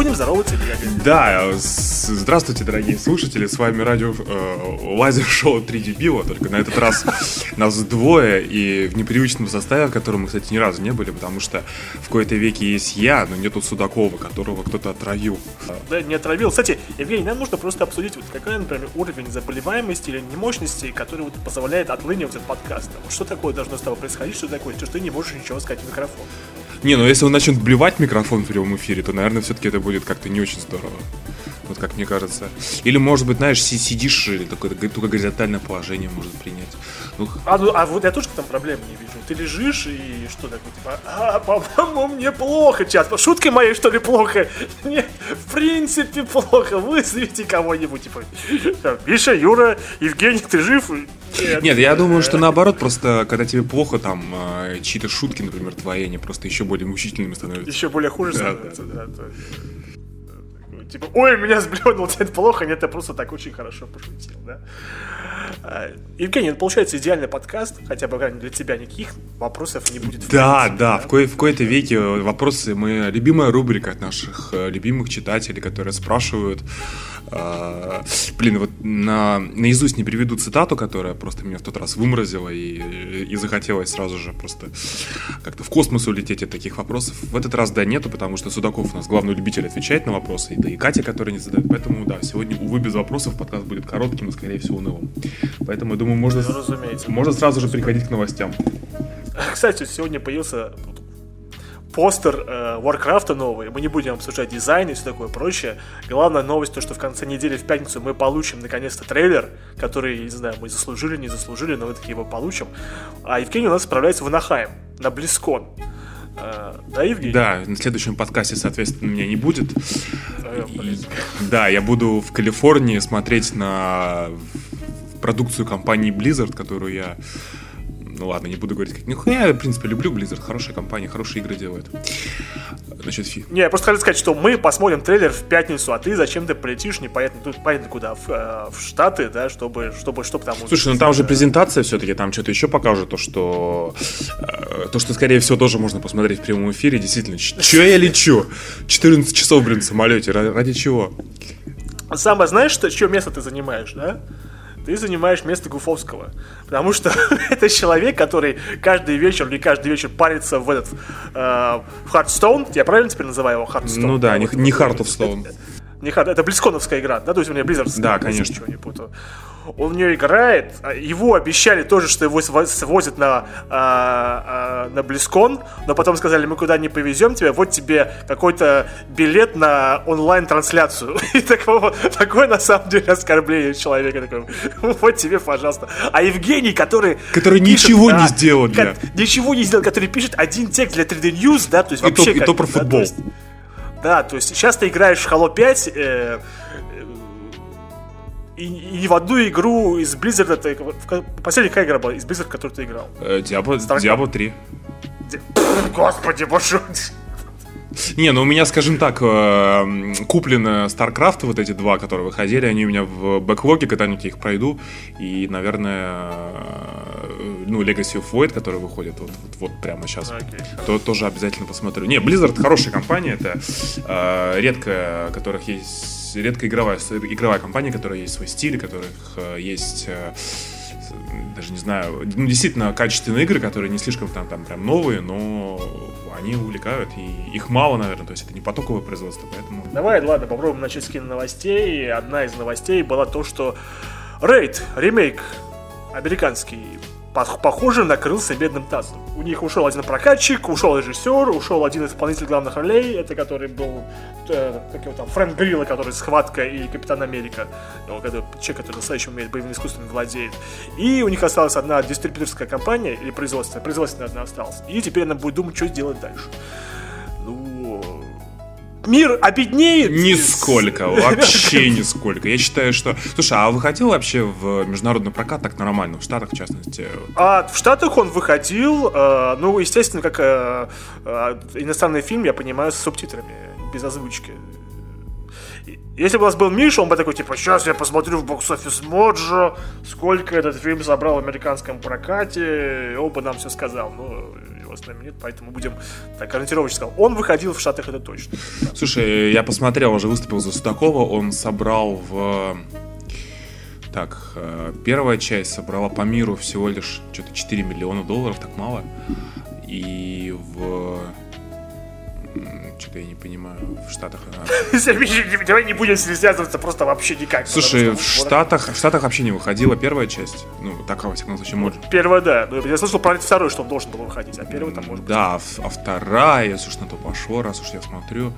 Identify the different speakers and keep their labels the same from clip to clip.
Speaker 1: Будем здороваться,
Speaker 2: Да, здравствуйте, дорогие слушатели, с вами радио э, Лазер-шоу 3 дебила, только на этот раз нас двое и в непривычном составе, в котором мы, кстати, ни разу не были, потому что в кои-то веке есть я, но нету Судакова, которого кто-то отравил.
Speaker 1: Да, не отравил. Кстати, Евгений, нам нужно просто обсудить, вот какой, например, уровень заболеваемости или немощности, который вот позволяет отлынивать этот подкаст. Вот что такое должно с тобой происходить, что такое, что ты не можешь ничего сказать в микрофон.
Speaker 2: Не, ну если он начнет блевать микрофон в прямом эфире, то, наверное, все-таки это будет как-то не очень здорово. Вот как мне кажется. Или, может быть, знаешь, сидишь или такое только горизонтальное положение может принять.
Speaker 1: Ну, а, ну, а вот я тоже там проблем не вижу. Ты лежишь и что такое, типа, а, по-моему, мне плохо сейчас. Шуткой моей, что ли, плохо? Нет, в принципе, плохо. Вызовите кого-нибудь, типа, Миша, Юра, Евгений, ты жив?
Speaker 2: Нет, Нет я думаю, что наоборот, просто когда тебе плохо, там, э, чьи-то шутки, например, твои, они просто еще более мучительными становятся.
Speaker 1: Еще более хуже становятся, да. да типа, ой, меня сблевнул, тебе это плохо, нет, я просто так очень хорошо пошутил, да. А, Евгений, это получается идеальный подкаст, хотя бы для тебя никаких вопросов не будет.
Speaker 2: Да, принципе, да, да, в, ко- в кои-то веке вопросы, мы любимая рубрика от наших э, любимых читателей, которые спрашивают, э, блин, вот на, наизусть не приведу цитату, которая просто меня в тот раз выморозила и, и захотелось сразу же просто как-то в космос улететь от таких вопросов. В этот раз, да, нету, потому что Судаков у нас главный любитель отвечать на вопросы, да и Катя, которая не задает, поэтому, да, сегодня, увы, без вопросов подкаст будет коротким и, скорее всего, унылым. Поэтому, я думаю, можно, ну, разумеется. можно сразу же переходить к новостям.
Speaker 1: Кстати, сегодня появился постер э, Warcraft новый. Мы не будем обсуждать дизайн и все такое прочее. Главная новость то, что в конце недели в пятницу мы получим наконец-то трейлер, который, не знаю, мы заслужили, не заслужили, но мы таки его получим. А Евгений у нас отправляется в Анахайм на Близкон.
Speaker 2: Э, да, Евгений? Да, на следующем подкасте, соответственно, меня не будет. И, да, я буду в Калифорнии смотреть на продукцию компании Blizzard, которую я ну ладно, не буду говорить, как нихуя, я, в принципе, люблю Blizzard, хорошая компания, хорошие игры делает.
Speaker 1: Значит, фи. Не, я просто хотел сказать, что мы посмотрим трейлер в пятницу, а ты зачем-то полетишь непонятно, тут понятно куда, в, э, в Штаты, да, чтобы, чтобы, чтобы там...
Speaker 2: Слушай, ну там же презентация все-таки, там что-то еще покажут, то, что... Э, то, что, скорее всего, тоже можно посмотреть в прямом эфире, действительно. Че я лечу? 14 часов, блин, в самолете, ради чего?
Speaker 1: Самое, знаешь, что, чье место ты занимаешь, да? Ты занимаешь место Гуфовского. Потому что это человек, который каждый вечер или каждый вечер парится в этот э, в Hearthstone. Я правильно теперь называю его Hearthstone?
Speaker 2: Ну да, не, Stone.
Speaker 1: Не Hearth, это BlizzCon овская игра, да? То есть у меня Blizzard.
Speaker 2: Да, конечно.
Speaker 1: Ничего не путаю он в нее играет. А его обещали тоже, что его свозят на, а, а, на BlizzCon, но потом сказали, мы куда не повезем тебя, вот тебе какой-то билет на онлайн-трансляцию. И такого, такое на самом деле оскорбление человека. Такое, вот тебе, пожалуйста. А Евгений, который...
Speaker 2: Который пишет, ничего да, не сделал для...
Speaker 1: Ничего не сделал, который пишет один текст для 3D News, да, то есть
Speaker 2: и вообще... То, как, и то про футбол. Да, то есть,
Speaker 1: да, то есть сейчас ты играешь в Halo 5, э, и, и в одну игру из Blizzard, ты, последняя какая игра была из Blizzard, которую ты играл?
Speaker 2: Diablo, Diablo 3.
Speaker 1: Господи, боже
Speaker 2: не, ну у меня, скажем так, э, куплены StarCraft, вот эти два, которые выходили, они у меня в бэклоге, когда-нибудь я их пройду. И, наверное, э, ну, Legacy of Void, который выходит вот, вот, вот прямо сейчас, okay, то тоже обязательно посмотрю. Не, Blizzard хорошая компания, это э, редко, которых есть редко игровая, игровая компания, которая есть свой стиль, у которых э, есть э, даже не знаю, ну, действительно качественные игры, которые не слишком там, там прям новые, но они увлекают, и их мало, наверное, то есть это не потоковое производство, поэтому...
Speaker 1: Давай, ладно, попробуем начать с киноновостей. Одна из новостей была то, что Рейд, ремейк американский, похоже, накрылся бедным тазом. У них ушел один прокатчик, ушел режиссер, ушел один из исполнителей главных ролей, это который был, э, как его там, Фрэнк Грилла, который «Схватка» и «Капитан Америка», который, человек, который настоящим умеет боевыми искусствами владеет. И у них осталась одна дистрибьюторская компания, или производство, производственная одна осталась. И теперь она будет думать, что сделать дальше мир обеднеет.
Speaker 2: Нисколько, вообще нисколько. Я считаю, что... Слушай, а выходил вообще в международный прокат так нормально, в Штатах, в частности?
Speaker 1: А, в Штатах он выходил, э, ну, естественно, как э, э, иностранный фильм, я понимаю, с субтитрами, без озвучки. Если бы у нас был Миша, он бы такой, типа, сейчас я посмотрю в бокс-офис Моджо, сколько этот фильм собрал в американском прокате, и он бы нам все сказал. Ну, его знаменит, поэтому будем так ориентировочно сказал. Он выходил в Штатах, это точно.
Speaker 2: Слушай, я посмотрел, уже выступил за Судакова, он собрал в... Так, э, первая часть собрала по миру всего лишь что-то 4 миллиона долларов, так мало. И в что-то я не понимаю, в Штатах...
Speaker 1: Давай не будем связываться просто вообще никак.
Speaker 2: Слушай, в Штатах, в Штатах вообще не выходила первая часть. Ну, так, во всяком случае, может.
Speaker 1: Первая, да. Но я слышал про второй, что он должен был выходить, а первый там может
Speaker 2: быть. Да, а вторая, если уж на то пошло, раз уж я смотрю.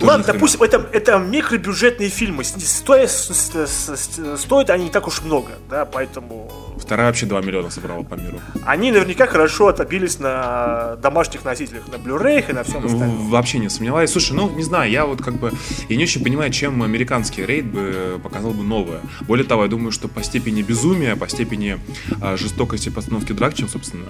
Speaker 1: Ладно, допустим, это, это микробюджетные фильмы. Стоят, стоят они не так уж много, да, поэтому...
Speaker 2: Вторая вообще 2 миллиона собрала по миру.
Speaker 1: Они наверняка хорошо отобились на домашних носителях, на Blu-ray и на всем остальном.
Speaker 2: Вообще не сомневаюсь. Слушай, ну, не знаю, я вот как бы... Я не очень понимаю, чем американский рейд бы показал бы новое. Более того, я думаю, что по степени безумия, по степени а, жестокости постановки драк, чем, собственно,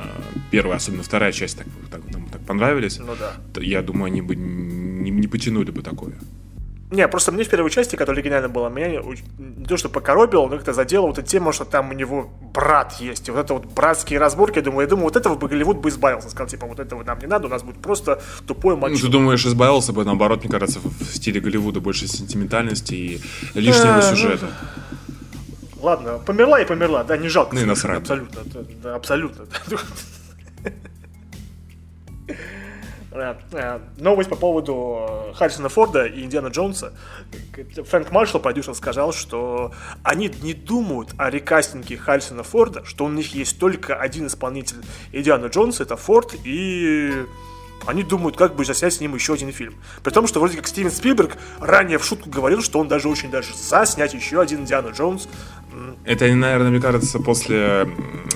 Speaker 2: первая, особенно вторая часть так, так, нам так понравились.
Speaker 1: Ну да.
Speaker 2: Я думаю, они бы не, не потянули бы такое.
Speaker 1: Не, просто мне в первой части, которая оригинально была, меня не то, что покоробило, но как-то задело вот эта тема, что там у него брат есть. И вот это вот братские разборки, я думаю, я думаю, вот этого бы Голливуд бы избавился. Сказал, типа, вот этого нам не надо, у нас будет просто тупой матч. Ну,
Speaker 2: ты думаешь, избавился бы, наоборот, мне кажется, в стиле Голливуда больше сентиментальности и лишнего сюжета.
Speaker 1: Ладно, померла и померла, да, не жалко.
Speaker 2: Ну и насрать.
Speaker 1: Абсолютно, абсолютно. Э, э, новость по поводу Харрисона Форда и Индиана Джонса. Фрэнк Маршалл, продюсер, сказал, что они не думают о рекастинге Харрисона Форда, что у них есть только один исполнитель Индиана Джонса, это Форд, и они думают, как бы заснять с ним еще один фильм. При том, что вроде как Стивен Спилберг ранее в шутку говорил, что он даже очень даже за снять еще один Индиана Джонс.
Speaker 2: Это, наверное, мне кажется, после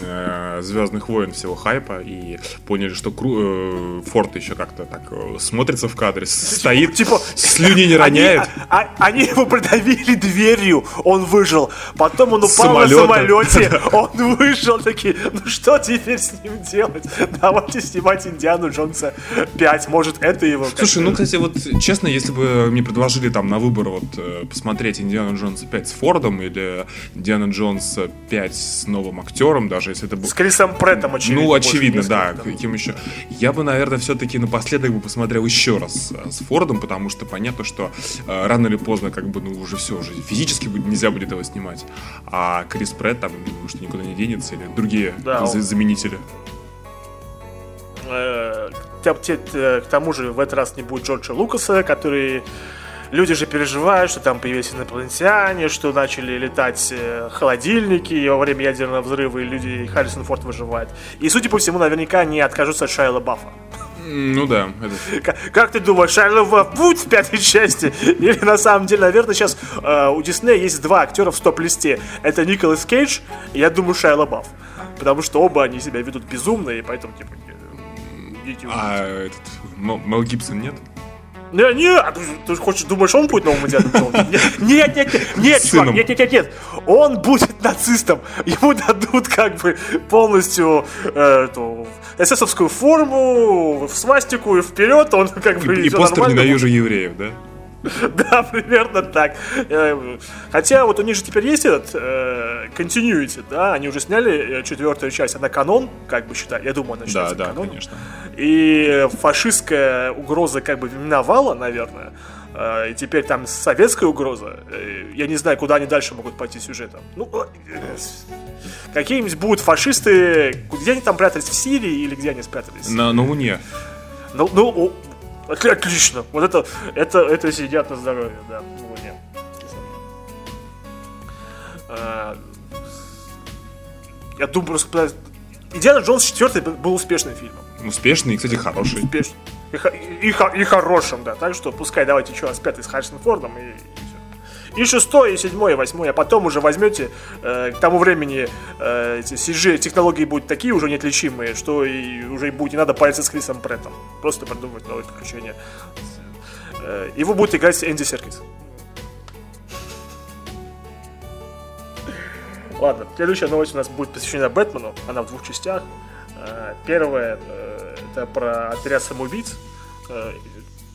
Speaker 2: э, Звездных войн всего хайпа и поняли, что Кру, э, Форд еще как-то так э, смотрится в кадре, стоит, типа, слюни не роняет.
Speaker 1: Они, а, а, они его придавили дверью, он выжил. Потом он упал Самолета. на самолете, он вышел, такие, ну что теперь с ним делать? Давайте снимать Индиану Джонса 5, может это его...
Speaker 2: Слушай, ну, кстати, вот честно, если бы мне предложили там на выбор вот э, посмотреть Индиану Джонса 5 с Фордом или Индиана Джонс 5 с новым актером, даже если это был...
Speaker 1: С Крисом Преттом, очевидно.
Speaker 2: Ну, очевидно, да, каким еще. Я бы, наверное, все-таки напоследок бы посмотрел еще раз э, с Фордом, потому что понятно, что э, рано или поздно, как бы, ну, уже все, уже физически нельзя будет этого снимать. А Крис Прэтт там, думаю, что никуда не денется, или другие да, он... заменители.
Speaker 1: Э, к тому же в этот раз не будет Джорджа Лукаса, который люди же переживают, что там появились инопланетяне, что начали летать э, холодильники и во время ядерного взрыва, и люди, и Харрисон Форд выживает. И, судя по всему, наверняка они откажутся от Шайла Баффа.
Speaker 2: Ну да.
Speaker 1: Это... Как, как ты думаешь, Шайла Бафф будет в пятой части? Или на самом деле, наверное, сейчас э, у Диснея есть два актера в стоп-листе. Это Николас Кейдж и, я думаю, Шайла Бафф. Потому что оба они себя ведут безумно, и поэтому, типа,
Speaker 2: идите А этот, Мел Гибсон нет?
Speaker 1: Не, не, ты хочешь, думаешь, он будет новым Джонсом? Нет, нет, нет, нет, чувак, нет, нет, нет, нет. Он будет нацистом. Ему дадут как бы полностью э, эту эсэсовскую форму, в свастику и вперед, он как бы...
Speaker 2: И, и постер «Ненавижу евреев», да?
Speaker 1: Да, примерно так. Э, хотя вот у них же теперь есть этот э, continuity, да, они уже сняли э, четвертую часть, она канон, как бы считаю, я думаю, она считается
Speaker 2: Да, да, конечно.
Speaker 1: И фашистская угроза как бы миновала, наверное. И теперь там советская угроза. Я не знаю, куда они дальше могут пойти сюжетом. Ну, какие-нибудь будут фашисты. Где они там прятались? В Сирии или где они спрятались?
Speaker 2: На, на Луне.
Speaker 1: Ну, ну, Отлично. Вот это, это, это сидят на здоровье, да. Ну, нет. А, я думаю, просто... Индиана Джонс 4 был успешным фильмом.
Speaker 2: Успешный и, кстати, хороший.
Speaker 1: Успешный. И, и, и хорошим, да. Так что пускай давайте еще раз пятый с Харрисоном Фордом и, и шестой, и седьмой, и восьмой, а потом уже возьмете, э, к тому времени э, CG технологии будут такие уже неотличимые, что и уже будет не надо париться с Крисом Преттом. Просто придумать новые приключения. Э, его будет играть Энди Серкис. Ладно, следующая новость у нас будет посвящена Бэтмену. Она в двух частях. Э, первая э, это про отряд самоубийц.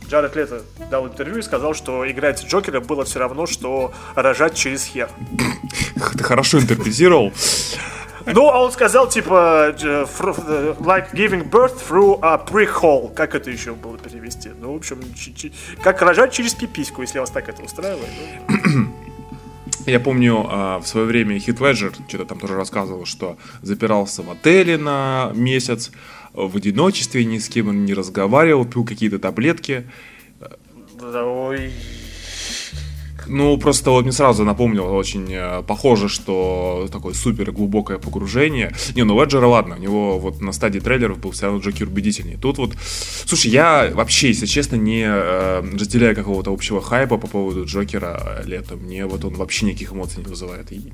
Speaker 1: Э, Джаред Лето дал интервью и сказал, что играть Джокера было все равно, что рожать через хер.
Speaker 2: Ты хорошо интерпретировал.
Speaker 1: Ну, а он сказал, типа, like giving birth through a pre-hole. Как это еще было перевести? Ну, в общем, как рожать через пипиську, если вас так это устраивает.
Speaker 2: Я помню, в свое время Хит Леджер что-то там тоже рассказывал, что запирался в отеле на месяц, в одиночестве, ни с кем не разговаривал, пил какие-то таблетки.
Speaker 1: Ой,
Speaker 2: ну, просто вот мне сразу напомнило очень э, похоже, что такое супер глубокое погружение. Не, ну Леджера, ладно, у него вот на стадии трейлеров был все равно Джокер убедительнее. Тут вот, слушай, я вообще, если честно, не э, разделяю какого-то общего хайпа по поводу Джокера летом. Мне вот он вообще никаких эмоций не вызывает. И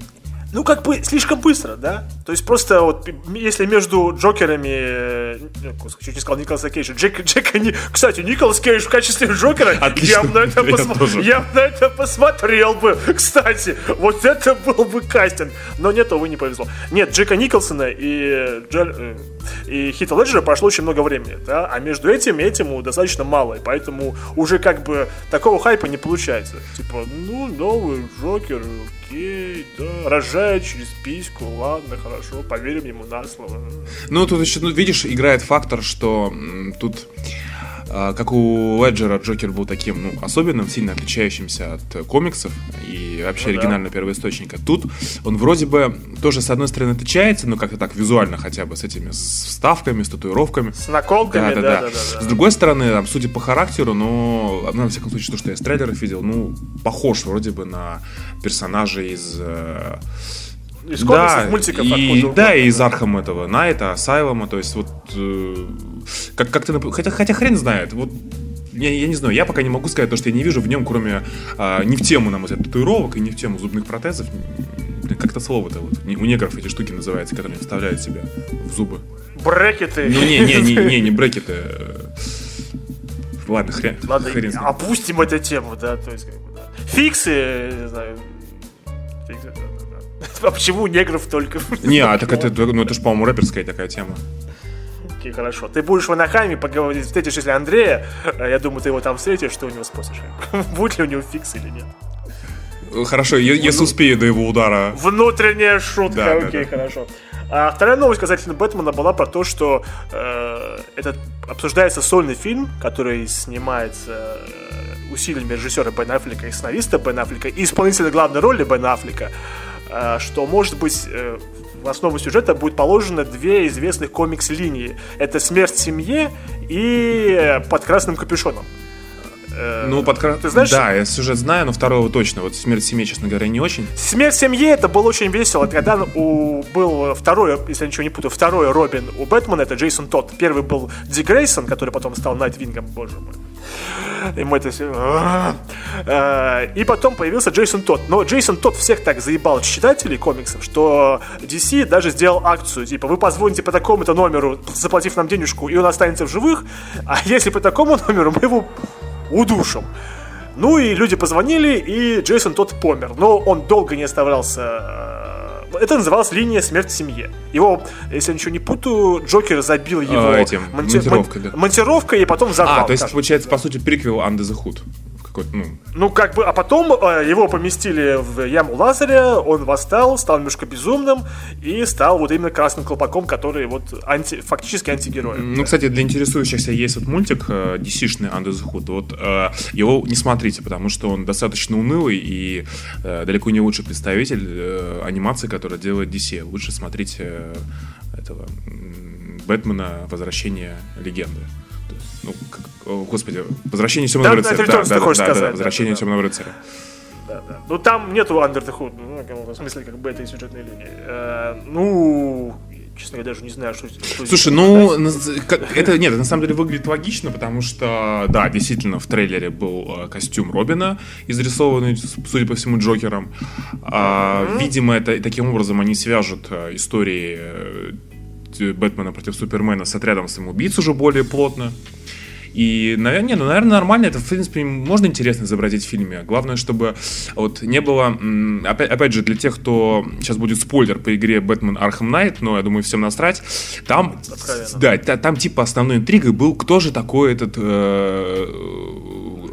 Speaker 1: ну, как бы слишком быстро, да? То есть просто вот, если между Джокерами, э, ну, чуть не сказал Николаса Кейджа, Джек, Джека, не... кстати, Николас Кейдж в качестве Джокера,
Speaker 2: Отлично.
Speaker 1: я бы на это, посмо... я на это посмотрел бы, кстати, вот это был бы кастинг, но нет, увы, не повезло. Нет, Джека Николсона и, Джер... И Хита Леджера прошло очень много времени, да, а между этим и этим достаточно мало, и поэтому уже как бы такого хайпа не получается. Типа, ну, новый Джокер, окей, да, рожает через письку, ладно, хорошо, поверим ему на слово.
Speaker 2: Ну, тут еще, ну, видишь, играет фактор, что тут как у Леджера Джокер был таким, ну, особенным, сильно отличающимся от комиксов и вообще ну, оригинального да. первоисточника. Тут он вроде бы тоже, с одной стороны, отличается, ну, как-то так визуально хотя бы, с этими вставками, с татуировками.
Speaker 1: С наколками, да, да, да. да, да,
Speaker 2: да. С другой стороны, там, судя по характеру, но, ну, на всяком случае, то, что я из трейлеров видел, ну, похож вроде бы на персонажей из э,
Speaker 1: из комиксов, да, мультиков.
Speaker 2: И, да, и из Arkham этого Knight а, Asylum а, то есть вот э, как, как ты, хотя, хотя хрен знает, вот я, я не знаю, я пока не могу сказать то, что я не вижу в нем, кроме а, не в тему, на мой взгляд, татуировок и не в тему зубных протезов, как-то слово-то вот, у негров эти штуки называются, которые вставляют себя в зубы.
Speaker 1: Брекеты.
Speaker 2: Ну не, не, не, не, не брекеты. Ладно, хрен.
Speaker 1: Ладно,
Speaker 2: хрен
Speaker 1: опустим эту тему, да, то есть как бы, да. Фиксы, не знаю, фиксы, да. А почему негров только?
Speaker 2: Не, а так это, ну, это же, по-моему, рэперская такая тема.
Speaker 1: Окей, хорошо. Ты будешь в Анахайме, поговорить, встретишь, если Андрея, э, я думаю, ты его там встретишь, что у него спросишь. Будет ли у него фикс или нет.
Speaker 2: Хорошо, если успею до его удара.
Speaker 1: Внутренняя шутка, да, окей, да, да. хорошо. А вторая новость касательно Бэтмена была про то, что э, этот обсуждается сольный фильм, который снимается э, усилиями режиссера Бен Аффлека и сценариста Бен Аффлека и исполнителя главной роли Бен Аффлека. Э, что, может быть, э, в основу сюжета будет положено две известных комикс-линии. Это «Смерть семье» и «Под красным капюшоном».
Speaker 2: Э, ну, под Ты знаешь? Да, я сюжет знаю, но второго точно. Вот «Смерть в семье», честно говоря, не очень.
Speaker 1: «Смерть в семье» это было очень весело. Когда у, был второй, если я ничего не путаю, второй Робин у Бэтмена, это Джейсон Тодд. Первый был Ди Грейсон, который потом стал Найтвингом, боже мой. И мы это все... Э, и потом появился Джейсон Тодд. Но Джейсон Тодд всех так заебал читателей комиксов, что DC даже сделал акцию. Типа, вы позвоните по такому-то номеру, заплатив нам денежку, и он останется в живых. А если по такому номеру, мы его удушим. Ну и люди позвонили, и Джейсон тот помер. Но он долго не оставлялся э, это называлось линия смерть в семье. Его, если я ничего не путаю, Джокер забил его
Speaker 2: а, этим, монти... монтировкой, да.
Speaker 1: монтировкой и потом взорвал.
Speaker 2: А, то есть, кажется. получается, по сути, приквел Under the Hood
Speaker 1: какой-то, ну... Ну, как бы, а потом э, его поместили в яму Лазаря, он восстал, стал немножко безумным и стал вот именно красным колпаком, который вот анти, фактически антигерой.
Speaker 2: Ну, кстати, для интересующихся есть вот мультик э, DC-шный Under the Hood. Вот э, его не смотрите, потому что он достаточно унылый и э, далеко не лучший представитель э, анимации, которая делает DC. Лучше смотрите э, этого Бэтмена «Возвращение легенды» ну, как, господи, возвращение темного да, рыцаря. Да, да, да, да, сказать, да, возвращение да, темного рыцаря.
Speaker 1: Да, да. Ну там нету Under the Hood, ну, в смысле, как бы этой сюжетной линии. Э, ну, честно говоря, даже не знаю, что, что
Speaker 2: Слушай, ну, это, нет, это на самом деле выглядит логично, потому что, да, действительно, в трейлере был э, костюм Робина, изрисованный, судя по всему, Джокером. А, mm-hmm. Видимо, это таким образом они свяжут э, истории э, Бэтмена против Супермена с отрядом самоубийц уже более плотно. И, наверное, не, ну, наверное, нормально. Это, в принципе, можно интересно изобразить в фильме. Главное, чтобы вот не было... Опять, опять же, для тех, кто... Сейчас будет спойлер по игре Бэтмен Arkham Knight, но я думаю, всем насрать. Там... Да, там типа основной интригой был, кто же такой этот... Э,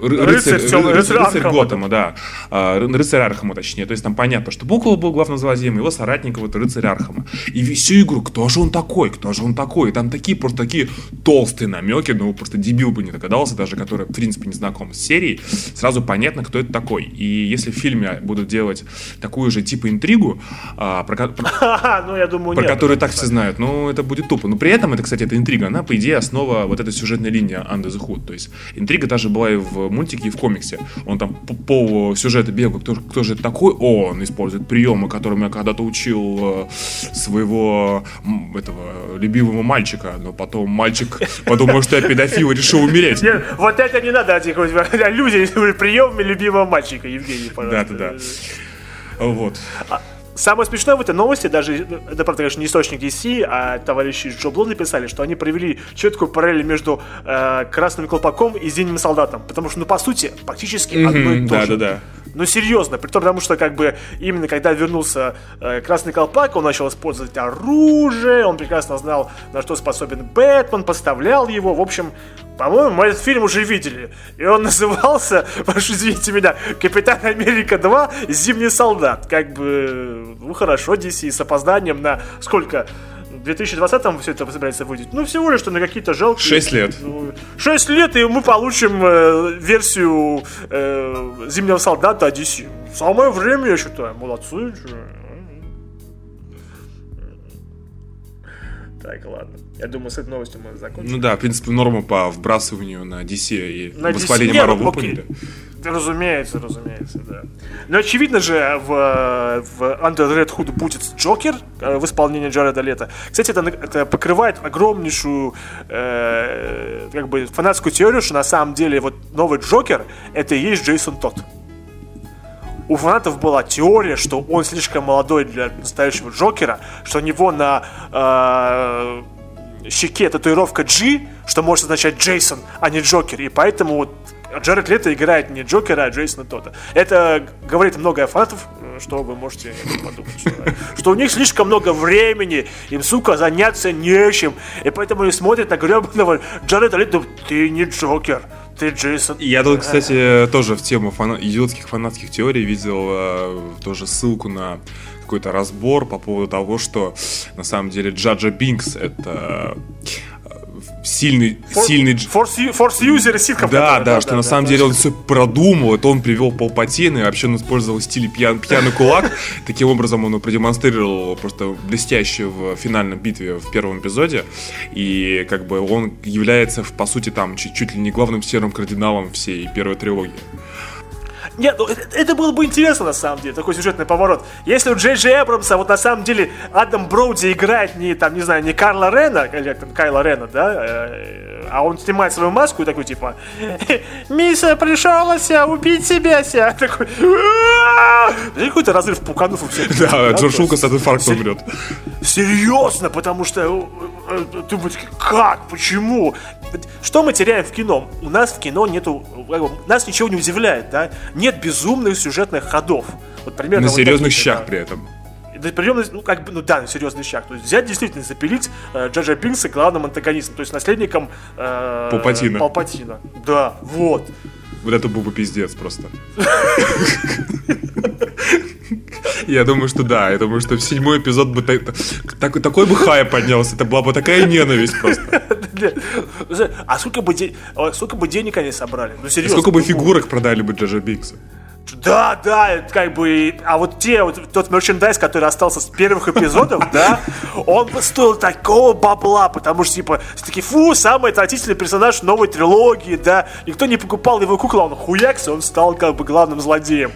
Speaker 2: рыцарь, рыцарь, рыцарь, рыцарь Готэма, да. А, рыцарь Аркхема, точнее. То есть там понятно, что Буква был главным злодеем, его соратник вот рыцарь Аркхема. И всю игру, кто же он такой, кто же он такой? И там такие просто такие толстые намеки, ну просто дебил бы не догадался, даже который, в принципе, не знаком с серией, сразу понятно, кто это такой. И если в фильме будут делать такую же типа интригу, а, про, про, ну, я думаю, про нет, которую так все знают, ну это будет тупо. Но при этом, это, кстати, эта интрига, она, по идее, основа вот этой сюжетной линии Under the Hood. То есть интрига даже была и в мультике, и в комиксе. Он там по, по сюжету бегал, кто, кто же это такой? О, он использует приемы, которым я когда-то учил э, своего этого любимого мальчика, но потом мальчик подумал, что я педофил и решил умереть.
Speaker 1: Нет, вот это не надо, люди приемами любимого мальчика, Евгений, пожалуйста.
Speaker 2: Да, да, да. Вот.
Speaker 1: А, Самое смешное в этой новости, даже, это, правда, конечно, не источник DC, а товарищи Джо Блу написали, что они провели четкую параллель между э, Красным Колпаком и Зимним Солдатом. Потому что, ну, по сути, практически mm-hmm, одно и то да, же. Да, да. Ну, серьезно, при том, потому что, как бы, именно когда вернулся э, Красный Колпак, он начал использовать оружие, он прекрасно знал, на что способен Бэтмен, поставлял его. В общем, по-моему, мы этот фильм уже видели. И он назывался, прошу извините меня, Капитан Америка 2 Зимний солдат. Как бы, ну хорошо, DC с опозданием на сколько? В 2020-м все это собирается выйти. Ну, всего лишь, что на какие-то жалкие...
Speaker 2: 6 лет.
Speaker 1: Ну, 6 лет, и мы получим э, версию э, Зимнего солдата DC. Самое время, я считаю. Молодцы. Так, ладно. Я думаю, с этой новостью мы закончим.
Speaker 2: Ну да, в принципе, норма по вбрасыванию на DC и на воспаление DC... Марвел поняли.
Speaker 1: Разумеется, разумеется, да. Но очевидно же, в, в Under Red Hood будет Джокер э, в исполнении Джареда Лето. Кстати, это, это покрывает огромнейшую э, как бы фанатскую теорию, что на самом деле вот новый Джокер это и есть Джейсон Тодд у фанатов была теория, что он слишком молодой для настоящего Джокера, что у него на э, щеке татуировка G, что может означать Джейсон, а не Джокер. И поэтому вот Джаред Лето играет не Джокера, а Джейсона Тота. Это говорит много о фанатов, что вы можете подумать. Что, у них слишком много времени, им, сука, заняться нечем. И поэтому они смотрят на гребаного Джареда Лето, ты не Джокер ты Джейсон.
Speaker 2: Я тут, кстати, тоже в тему идиотских фанатских теорий видел э, тоже ссылку на какой-то разбор по поводу того, что на самом деле Джаджа Бинкс это сильный, For, сильный...
Speaker 1: Force, force user
Speaker 2: ситком. Да, да, да, что да, на да, самом да, деле он все продумал, это он привел Палпатина, и вообще он использовал стиль пьян, пьяный кулак. Таким образом он продемонстрировал просто блестяще в финальной битве в первом эпизоде. И как бы он является, по сути, там чуть, чуть ли не главным серым кардиналом всей первой трилогии.
Speaker 1: Нет, ну, это, это было бы интересно на самом деле, такой сюжетный поворот. Если у Джей Джей Эбрамса вот на самом деле Адам Броуди играет не там, не знаю, не Карла Рена, или там Кайла Рена, да, э, а он снимает свою маску и такой типа Миса пришелся убить себя ся. Такой какой-то разрыв пуканов у всех.
Speaker 2: Да, Джордж Лукас от инфаркта умрет.
Speaker 1: Серьезно, потому что э, э, думать, как, почему? Что мы теряем в кино? У нас в кино нету, нас ничего не удивляет, да? Нет безумных сюжетных ходов.
Speaker 2: Вот примерно. На вот серьезных щах да. при этом.
Speaker 1: Причем, ну, как бы, ну да, на серьезный щах. То есть взять действительно запилить э, Джаджа Бинкса главным антагонистом, то есть наследником э,
Speaker 2: Палпатина.
Speaker 1: Палпатина. Да, вот.
Speaker 2: Вот это был бы пиздец просто. Я думаю, что да. Я думаю, что в седьмой эпизод бы так, такой бы хай поднялся. Это была бы такая ненависть просто.
Speaker 1: А сколько бы, сколько бы денег они собрали? Ну, серьезно.
Speaker 2: Сколько бы фигурок продали бы Джаджа Бикса?
Speaker 1: Да, да, как бы, а вот те, вот тот мерчендайз, который остался с первых эпизодов, да, он стоил такого бабла, потому что, типа, все таки фу, самый отвратительный персонаж новой трилогии, да, никто не покупал его куклу, а он хуякс, он стал, как бы, главным злодеем.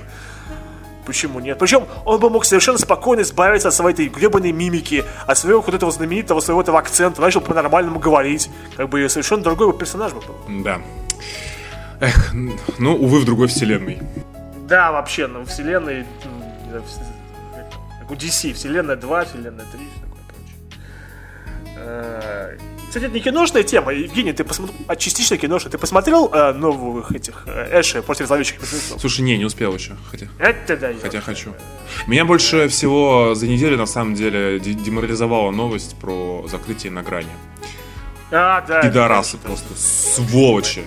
Speaker 1: Почему нет? Причем он бы мог совершенно спокойно избавиться от своей этой гребаной мимики, от своего вот этого знаменитого, своего этого акцента, начал по-нормальному говорить. Как бы совершенно другой бы персонаж бы был.
Speaker 2: Да. Эх, ну, увы, в другой вселенной.
Speaker 1: Да, вообще, ну, вселенной... Как у DC, вселенная 2, вселенная 3, все такое прочее. Э, кстати, это не киношная тема. Евгений, ты посмотрел... А частично киношная. Ты посмотрел э, новых этих э, Эши против зловещих мертвецов?
Speaker 2: Слушай, не, не успел еще. Хотя,
Speaker 1: это да,
Speaker 2: хотя хочу. Меня больше всего за неделю, на самом деле, деморализовала новость про закрытие на грани.
Speaker 1: А, да.
Speaker 2: Пидорасы просто, сволочи.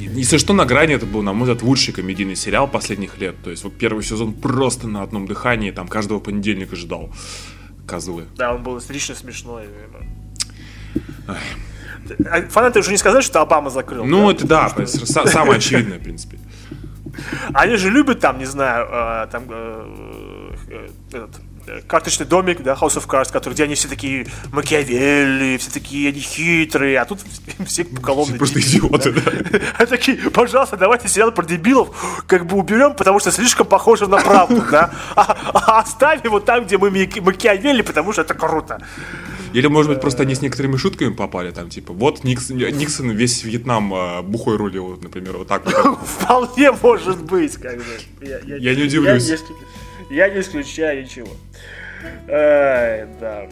Speaker 2: Если что, на грани это был, на мой взгляд, лучший комедийный сериал последних лет. То есть вот первый сезон просто на одном дыхании, там каждого понедельника ждал. Козлы.
Speaker 1: Да, он был отлично смешной. А фанаты уже не сказали, что Обама закрыл.
Speaker 2: Ну, да? это да, что... самое очевидное, в принципе.
Speaker 1: Они же любят там, не знаю, э, там э, э, этот, карточный домик, да, House of Cards, который, где они все такие Макиавелли, все такие они хитрые, а тут все поголовно
Speaker 2: Просто идиоты, да.
Speaker 1: Они такие, пожалуйста, давайте сериал про дебилов как бы уберем, потому что слишком похоже на правду, да, а, а оставим вот там, где мы Макиавелли, потому что это круто.
Speaker 2: Или, может быть, просто они с некоторыми шутками попали, там, типа, вот Никсон, Никсон весь Вьетнам э, бухой рулил, например, вот так вот.
Speaker 1: Вполне может быть, как бы.
Speaker 2: Я, я, я не удивлюсь.
Speaker 1: Я, я, я не исключаю ничего. Ай, да.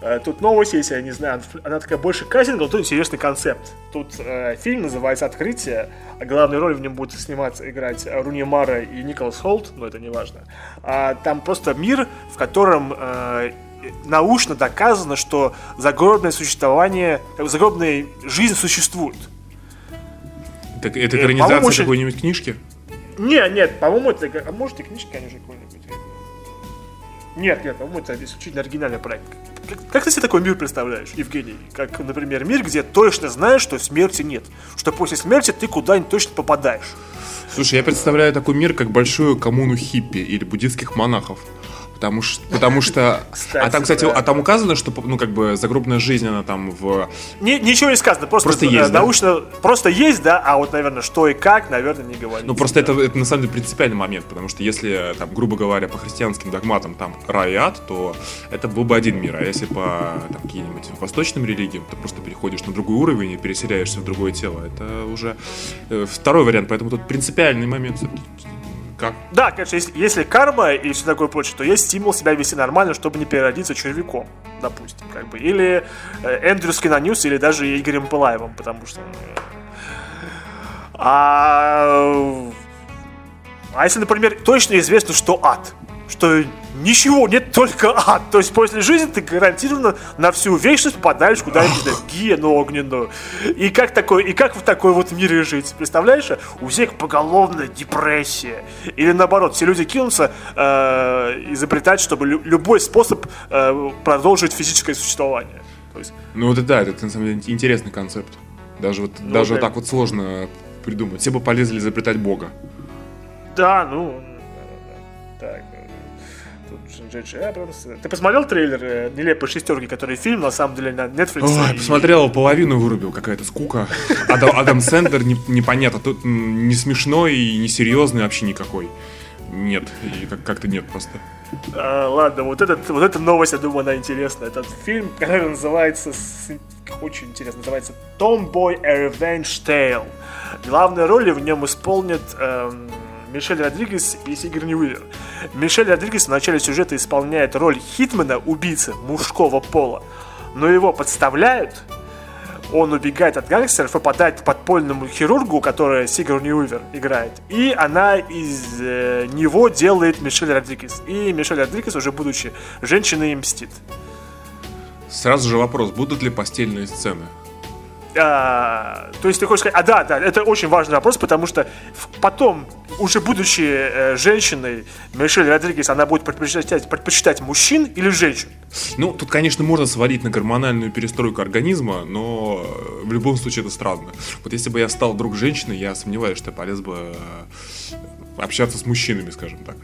Speaker 1: Э, тут новость есть, я не знаю, она такая больше кастинга, но тут интересный концепт. Тут э, фильм называется «Открытие», а главную роль в нем будут сниматься, играть Руни Мара и Николас Холт, но это не важно. А, там просто мир, в котором э, научно доказано, что загробное существование, загробная жизнь существует.
Speaker 2: Так это э, экранизация очень... какой-нибудь книжки?
Speaker 1: Не, нет, по-моему, это, а может и книжка, конечно, какой-нибудь. Нет, нет, по-моему, это исключительно оригинальный проект. Как, как ты себе такой мир представляешь, Евгений? Как, например, мир, где точно знаешь, что смерти нет. Что после смерти ты куда-нибудь точно попадаешь.
Speaker 2: Слушай, я представляю такой мир, как большую коммуну хиппи или буддийских монахов. Потому что, потому что, кстати, а там, кстати, да. а там указано, что, ну, как бы загробная жизнь, она там в.
Speaker 1: Не, ничего не сказано, просто, просто есть, научно, да? просто есть, да, а вот, наверное, что и как, наверное, не говорится.
Speaker 2: Ну, просто да. это, это на самом деле принципиальный момент, потому что если, там, грубо говоря, по христианским догматам там рай и ад, то это был бы один мир, а если по там, каким-нибудь восточным религиям, ты просто переходишь на другой уровень и переселяешься в другое тело. Это уже э, второй вариант, поэтому тут принципиальный момент
Speaker 1: как? Да, конечно, если, если карма и все такое прочее, то есть стимул себя вести нормально, чтобы не переродиться червяком, допустим, как бы. Или э, Эндрю Скиноньюс, или даже Игорем Пылаевым, потому что... А... а если, например, точно известно, что ад, что ничего, нет только ад. То есть после жизни ты гарантированно на всю вечность попадаешь куда-нибудь в гиену огненную. И как, такой, и как в такой вот мире жить? Представляешь? У всех поголовная депрессия. Или наоборот, все люди кинутся э, изобретать, чтобы лю- любой способ э, продолжить физическое существование.
Speaker 2: То есть... Ну вот да, это на самом деле интересный концепт. Даже вот, ну, даже да. вот так вот сложно придумать. Все бы полезли изобретать Бога.
Speaker 1: Да, ну, так. Джей Джей Абрамс. Ты посмотрел трейлер э, «Нелепой шестерки», который фильм, на самом деле, на Netflix?
Speaker 2: Ой, и... посмотрел, половину вырубил, какая-то скука. Адам, Адам Сендер не, непонятно, тут не смешной и не серьезный вообще никакой. Нет, и как- как-то нет просто.
Speaker 1: А, ладно, вот, этот, вот эта новость, я думаю, она интересная. Этот фильм, который называется, очень интересно, называется Tomboy A Revenge Tale. Главные роли в нем исполнят эм, Мишель Родригес и Сигурни Уивер. Мишель Родригес в начале сюжета исполняет роль хитмена, убийцы мужского пола, но его подставляют, он убегает от гангстеров, попадает к подпольному хирургу, который Сигурни Уивер играет. И она из э, него делает Мишель Родригес. И Мишель Родригес, уже будучи женщиной, мстит.
Speaker 2: Сразу же вопрос, будут ли постельные сцены?
Speaker 1: А, то есть ты хочешь сказать, а да, да, это очень важный вопрос, потому что потом, уже будучи э, женщиной, Мишель Родригес, она будет предпочитать, предпочитать мужчин или женщин?
Speaker 2: Ну, тут, конечно, можно свалить на гормональную перестройку организма, но э, в любом случае это странно. Вот если бы я стал друг женщины, я сомневаюсь, что я полез бы э, общаться с мужчинами, скажем так.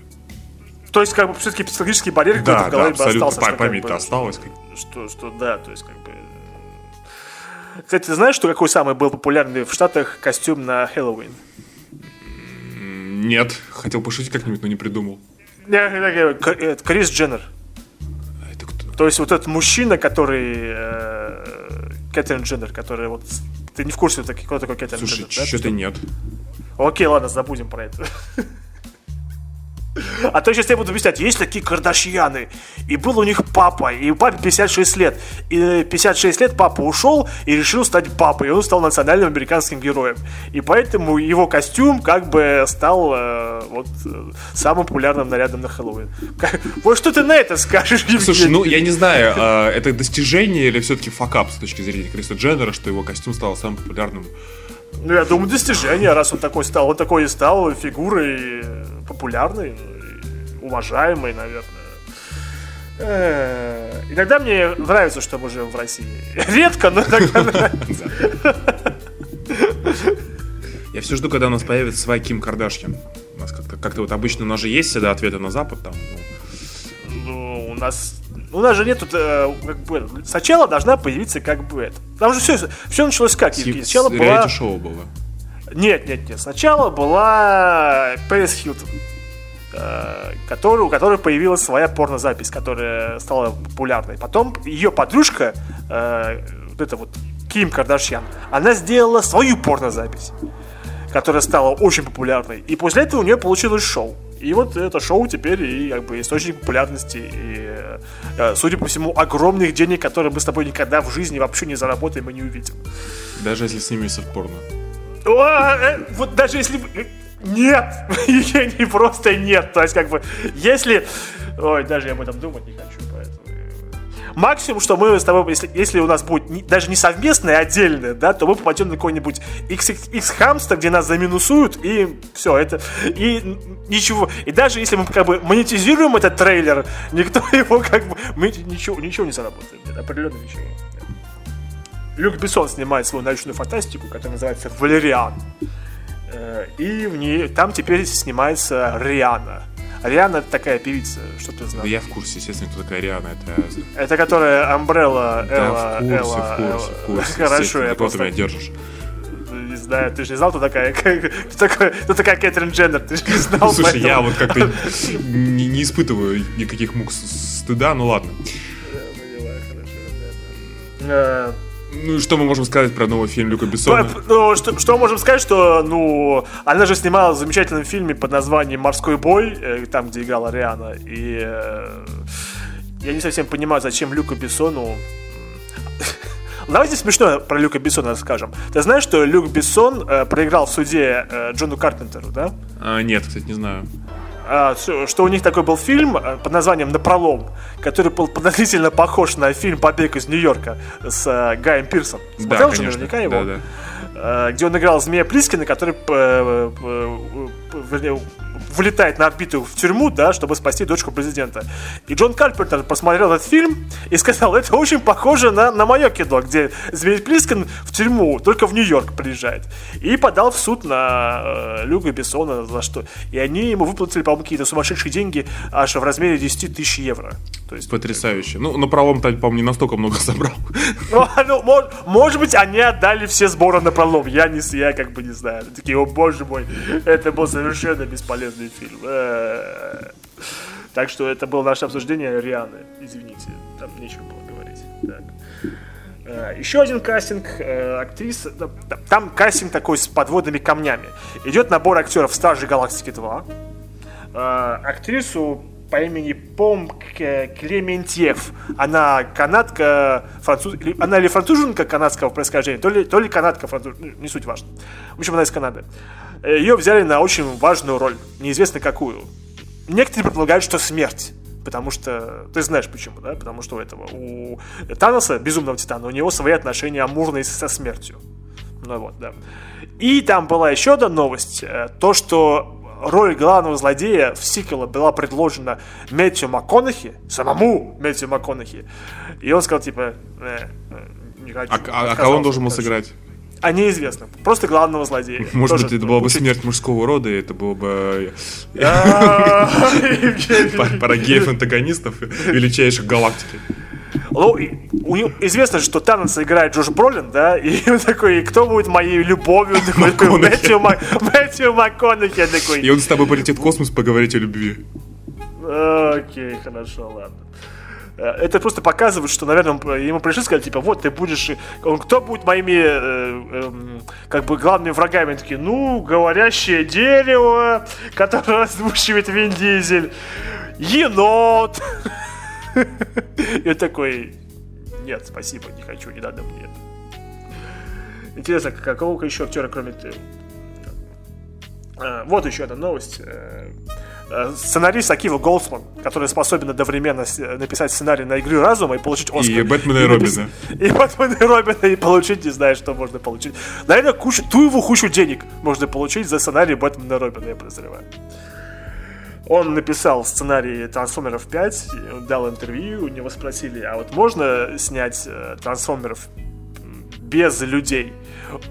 Speaker 1: То есть, как бы, все-таки психологический барьер
Speaker 2: да, в голове да, абсолютно, остался. Память-то осталась.
Speaker 1: Что, что, да, то есть, как бы, кстати, ты знаешь, что какой самый был популярный в Штатах костюм на Хэллоуин?
Speaker 2: Нет, хотел пошутить как-нибудь, но не придумал.
Speaker 1: Крис Дженнер. А это кто? То есть вот этот мужчина, который... Э, Кэтрин Дженнер, который вот... Ты не в курсе, кто такой Кэтрин
Speaker 2: Дженнер? Слушай, что-то нет.
Speaker 1: Окей, ладно, забудем про это. А то сейчас я буду объяснять, есть такие кардашьяны, и был у них папа, и папе 56 лет. И 56 лет папа ушел и решил стать папой, и он стал национальным американским героем. И поэтому его костюм как бы стал э, вот э, самым популярным нарядом на Хэллоуин. Вот что ты на это скажешь, Евгений?
Speaker 2: Слушай, ну я не знаю, э, это достижение или все-таки факап с точки зрения Криса Дженнера, что его костюм стал самым популярным
Speaker 1: ну, я думаю, достижение, раз он такой стал. Он такой и стал фигурой популярной, уважаемой, наверное. Э, иногда мне нравится, что мы живем в России. Редко, но иногда нравится.
Speaker 2: Я все жду, когда у нас появится своя Ким Кардашьян. У нас как-то как вот обычно у нас же есть всегда ответы на Запад там.
Speaker 1: Ну, ну у нас у нас же нет э, как бы сначала должна появиться как бы это. Там же все, все началось как,
Speaker 2: Евгений? Сначала была... шоу было.
Speaker 1: Нет, нет, нет. Сначала была Пэрис Хилтон, э, который, у которой появилась своя порнозапись, которая стала популярной. Потом ее подружка, э, вот это вот Ким Кардашьян, она сделала свою порнозапись, которая стала очень популярной. И после этого у нее получилось шоу. И вот это шоу теперь и как бы источник популярности и, э, судя по всему, огромных денег, которые мы с тобой никогда в жизни вообще не заработаем и не увидим.
Speaker 2: Даже если снимется в порно.
Speaker 1: О, э, вот даже если... Нет! не просто нет. То есть, как бы, если... Ой, даже я об этом думать не хочу. Максимум, что мы с тобой, если, если у нас будет не, даже не совместное, а отдельное, да, то мы попадем на какой-нибудь XX хамстер, где нас заминусуют, и все, это, и ничего. И даже если мы как бы монетизируем этот трейлер, никто его как бы, мы ничего, ничего не заработаем, нет, определенно ничего. Люк Бессон снимает свою научную фантастику, которая называется «Валериан». Э, и в ней, там теперь снимается Риана. Риана это такая певица, что ты знаешь? Да
Speaker 2: я в курсе, естественно, кто такая Риана. Это,
Speaker 1: это которая Амбрелла,
Speaker 2: Элла, да, в курсе, Элла, в курсе, в курсе.
Speaker 1: Хорошо, я
Speaker 2: просто... ты меня держишь?
Speaker 1: Не знаю, ты же не знал, кто такая, кто, такая, кто такая Кэтрин Дженнер, ты же не знал.
Speaker 2: Слушай, поэтому... я вот как-то не, не испытываю никаких мук стыда, ну ладно.
Speaker 1: Э,
Speaker 2: ну, что мы можем сказать про новый фильм Люка Бессона?
Speaker 1: Ну, что, что можем сказать, что, ну, она же снимала в замечательном фильме под названием «Морской бой», э, там, где играла Риана, и э, я не совсем понимаю, зачем Люка Бессону Давайте смешно про Люка Бессона скажем. Ты знаешь, что Люк Бессон э, проиграл в суде э, Джону Карпентеру, да?
Speaker 2: А, нет, кстати, не знаю.
Speaker 1: А, что у них такой был фильм э, под названием «Напролом», который был подозрительно похож на фильм «Побег из Нью-Йорка» с э, Гаем Пирсом.
Speaker 2: Смотрел да, конечно. наверняка его? Да,
Speaker 1: да. Э, где он играл Змея Плискина, который вернее, вылетает на орбиту в тюрьму, да, чтобы спасти дочку президента. И Джон Карпентер посмотрел этот фильм и сказал, это очень похоже на, на мое кино, где Змей Плискин в тюрьму, только в Нью-Йорк приезжает. И подал в суд на э, Люка Бессона за что. И они ему выплатили, по-моему, какие-то сумасшедшие деньги аж в размере 10 тысяч евро.
Speaker 2: То есть, Потрясающе. Ну, на правом, по-моему, не настолько много собрал.
Speaker 1: Ну, ну может, может быть, они отдали все сборы на пролом. Я, не, я как бы не знаю. Такие, о боже мой, это был совершенно бесполезный фильм. Э, так что это было наше обсуждение Рианы. Извините, там нечего было говорить. Так. Э, еще один кастинг э, актрис. Там кастинг такой с подводными камнями. Идет набор актеров Стражей Галактики 2. Актрису по имени Пом Клементьев. Она канадка, француз... она ли француженка канадского происхождения, то ли, то ли канадка француженка, не суть важно. В общем, она из Канады. Ее взяли на очень важную роль, неизвестно какую. Некоторые предполагают, что смерть. Потому что, ты знаешь почему, да? Потому что у этого, у Таноса, безумного Титана, у него свои отношения амурные со смертью. Ну вот, да. И там была еще одна новость, э, то, что роль главного злодея в сиквеле была предложена Мэтью МакКонахи, самому Мэтью МакКонахи. И он сказал, типа, э,
Speaker 2: э, не хочу. А, а, а кого он должен был сыграть?
Speaker 1: А неизвестно. Просто главного злодея.
Speaker 2: Может быть, это была бы смерть мужского рода, и это было бы
Speaker 1: а,
Speaker 2: пара геев-антагонистов величайших галактики.
Speaker 1: Ну, у него известно, что Танос играет Джош Бролин, да, и он такой, кто будет моей любовью? Такой, Мэтью, Мак... Мэтью МакКонахи такой.
Speaker 2: И он с тобой полетит в космос поговорить о любви.
Speaker 1: Окей, хорошо, ладно. Э, это просто показывает, что, наверное, ему пришли сказать, типа, вот ты будешь, он, кто будет моими, э, э, как бы, главными врагами? Они такие, ну, говорящее дерево, которое озвучивает Вин Дизель, енот. И такой, нет, спасибо, не хочу, не надо мне. Интересно, какого еще актера, кроме ты? Вот еще одна новость. Э, э, сценарист Акива Голдсман, который способен одновременно написать сценарий на игру разума и получить Оскар.
Speaker 2: И Бэтмена и, Робина.
Speaker 1: И Бэтмена и Робина и получить, не знаю, что можно получить. Наверное, кучу, ту его кучу денег можно получить за сценарий Бэтмена и Робина, я подозреваю. Он написал сценарий Трансформеров 5, дал интервью, у него спросили, а вот можно снять э, Трансформеров без людей?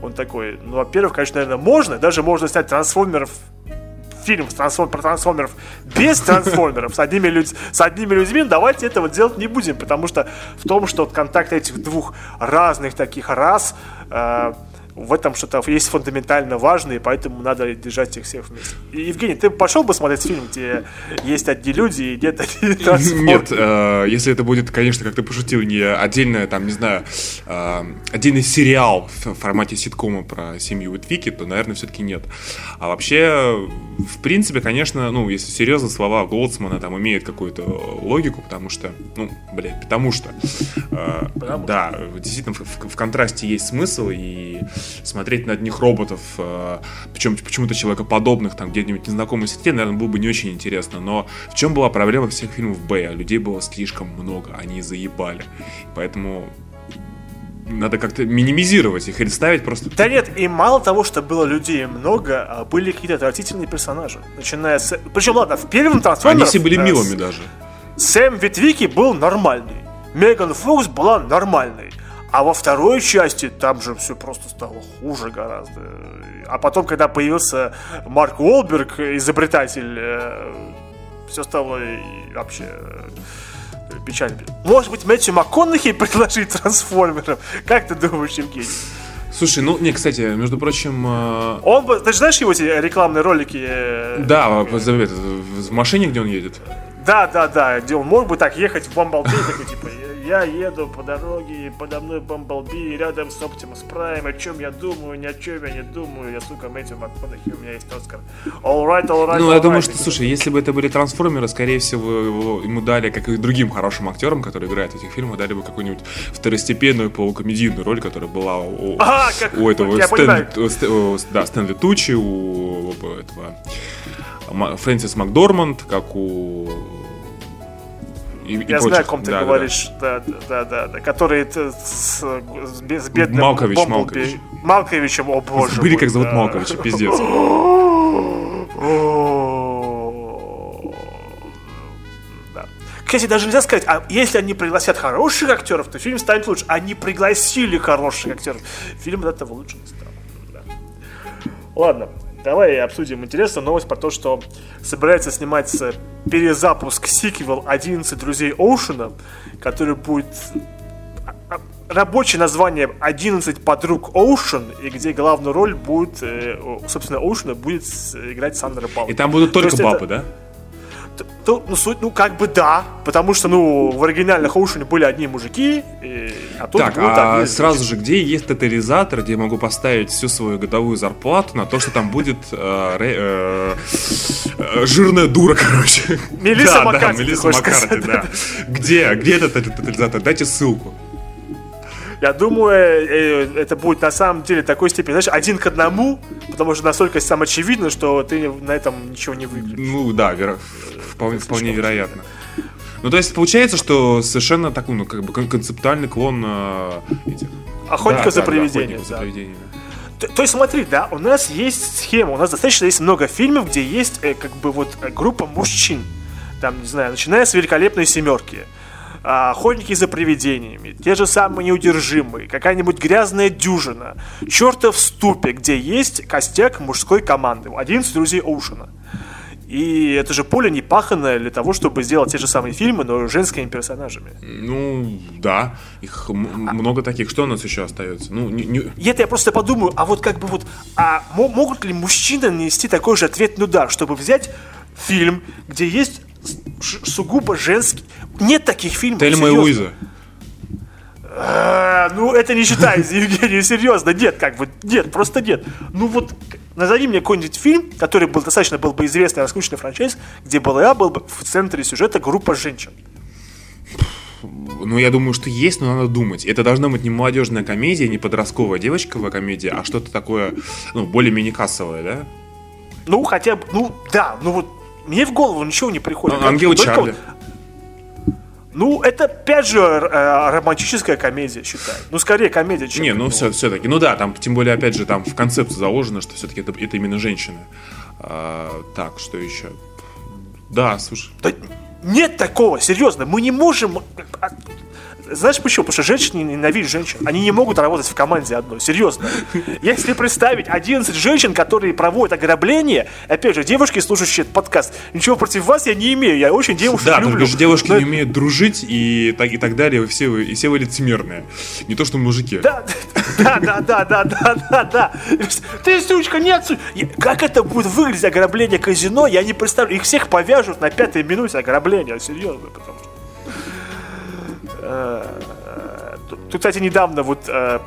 Speaker 1: Он такой, ну, во-первых, конечно, наверное, можно, даже можно снять Трансформеров фильм трансформ, про трансформеров без трансформеров с одними, людь, с одними людьми, давайте этого делать не будем, потому что в том, что контакт этих двух разных таких рас э, в этом что-то есть фундаментально важное, и поэтому надо держать их всех вместе. Евгений, ты пошел бы смотреть фильм, где есть одни люди и нет одни
Speaker 2: Нет, э, если это будет, конечно, как ты пошутил, не отдельное, там, не знаю, э, отдельный сериал в формате ситкома про семью Уитвики, то, наверное, все-таки нет. А вообще, в принципе, конечно, ну, если серьезно, слова Голдсмана там имеют какую-то логику, потому что, ну, блядь, потому что, э, да, действительно, в, в контрасте есть смысл, и смотреть на одних роботов, э, причем почему-то человекоподобных, там где-нибудь незнакомой среде, наверное, было бы не очень интересно. Но в чем была проблема всех фильмов Б? Людей было слишком много, они заебали. Поэтому надо как-то минимизировать их или ставить просто...
Speaker 1: Да нет, и мало того, что было людей много, а были какие-то отвратительные персонажи. Начиная с... Причем, ладно, в первом трансформере...
Speaker 2: Они все были милыми даже.
Speaker 1: Сэм Витвики был нормальный. Меган Фокс была нормальной. А во второй части там же все просто стало хуже гораздо. А потом, когда появился Марк Уолберг, изобретатель, э, все стало вообще э, печально. Может быть, Мэтью МакКонахи предложить трансформерам? Как ты думаешь, Евгений?
Speaker 2: Слушай, ну, не, кстати, между прочим... Э...
Speaker 1: Он, ты же знаешь его эти рекламные ролики?
Speaker 2: Да, в машине, где он едет.
Speaker 1: Да, да, да, где он мог бы так ехать в Бамблби, такой, типа, я еду по дороге, и подо мной Бамблби, рядом с Оптимус Прайм, о чем я думаю, ни о чем я не думаю, я, сука, Мэтью МакКонахи, у меня есть Оскар. All right, all right,
Speaker 2: Ну,
Speaker 1: all
Speaker 2: я
Speaker 1: right.
Speaker 2: думаю, что, слушай, если бы это были трансформеры, скорее всего, его, ему дали, как и другим хорошим актерам, которые играют в этих фильмах, дали бы какую-нибудь второстепенную полукомедийную роль, которая была у,
Speaker 1: а, как,
Speaker 2: у этого Стэн, Стэн, да, Стэнли Тучи, у этого Фрэнсис Макдорманд, как у
Speaker 1: и, Я и знаю, о ком ты да, говоришь, да, да, да, да, да, который с, с бедным
Speaker 2: Малкович, Бомблби, Малкович.
Speaker 1: Малковичем, о боже
Speaker 2: Забыли, как зовут да. Малковича, пиздец.
Speaker 1: Кстати, даже нельзя сказать, а если они пригласят хороших актеров, то фильм станет лучше. Они пригласили хороших актеров. Фильм от этого лучше не стал. Да. Ладно, Давай обсудим интересную новость про то, что собирается снимать перезапуск сиквел 11 друзей Оушена, который будет а, а, рабочее название 11 подруг Оушен, и где главную роль будет, э, собственно, Оушена будет играть Сандра Баллок.
Speaker 2: И там будут только бабы, это... да?
Speaker 1: То, ну, суть, ну, как бы да, потому что, ну, в оригинальных Оушене были одни мужики, и,
Speaker 2: а тут так, а одни сразу же, где есть тотализатор, где я могу поставить всю свою годовую зарплату на то, что там будет э, э, э, жирная дура, короче.
Speaker 1: Мелисса да, Маккарти, да,
Speaker 2: Мелисса Маккарти, да. Где, где этот тотализатор? Дайте ссылку.
Speaker 1: Я думаю, э, э, это будет на самом деле такой степени, знаешь, один к одному, потому что настолько сам очевидно, что ты на этом ничего не выиграешь.
Speaker 2: Ну да, веро... вполне, вполне вероятно. Ну, то есть получается, что совершенно такой, ну, как бы концептуальный клон э, этих.
Speaker 1: Охотника да, за да, привидением. Да, да. То, то есть смотри, да, у нас есть схема, у нас достаточно есть много фильмов, где есть э, как бы вот группа мужчин, там, не знаю, начиная с великолепной семерки охотники за привидениями, те же самые неудержимые, какая-нибудь грязная дюжина, чертов ступе, где есть костяк мужской команды, 11 друзей Оушена. И это же поле не паханное для того, чтобы сделать те же самые фильмы, но женскими персонажами.
Speaker 2: Ну, да. Их а... много таких. Что у нас еще остается? Ну, не, не...
Speaker 1: И это я просто подумаю, а вот как бы вот, а могут ли мужчины нанести такой же ответный удар, чтобы взять фильм, где есть сугубо женский, нет таких фильмов.
Speaker 2: Тельма и. Луиза.
Speaker 1: А, Ну, это не считается, Евгений, серьезно, нет, как бы, нет, просто нет. Ну вот, назови мне какой-нибудь фильм, который был достаточно был бы известный раскрученный франчайз, где была был бы в центре сюжета группа женщин.
Speaker 2: Ну, я думаю, что есть, но надо думать. Это должна быть не молодежная комедия, не подростковая девочковая комедия, а что-то такое, ну, более-менее кассовое, да?
Speaker 1: Ну, хотя бы, ну, да, ну вот, мне в голову ничего не приходит.
Speaker 2: Ну, Ангел
Speaker 1: Только
Speaker 2: Чарли.
Speaker 1: вот- Ну, это, опять же, э, романтическая комедия, считаю. Ну, скорее комедия, чем...
Speaker 2: Не, ну все, все-таки. Ну да, там, тем более, опять же, там в концепции заложено, что все-таки это, это именно женщины. А, так, что еще? Да, слушай.
Speaker 1: Да нет такого, серьезно, мы не можем... Знаешь почему? Потому что женщины ненавидят женщин. Они не могут работать в команде одной. Серьезно. Если представить 11 женщин, которые проводят ограбление, опять же, девушки, слушающие этот подкаст, ничего против вас я не имею. Я очень девушек
Speaker 2: Да,
Speaker 1: люблю.
Speaker 2: же девушки
Speaker 1: Но-
Speaker 2: не умеют дружить и так, и так далее, и все вы, и все вы лицемерные. Не то, что мужики.
Speaker 1: Да, да, да, да, да, да, да, да. Ты, сучка, нет, су- Я- Как это будет выглядеть ограбление казино, я не представляю. Их всех повяжут на пятой минуте ограбления, серьезно, потому что... Э, Тут, кстати, недавно вот э,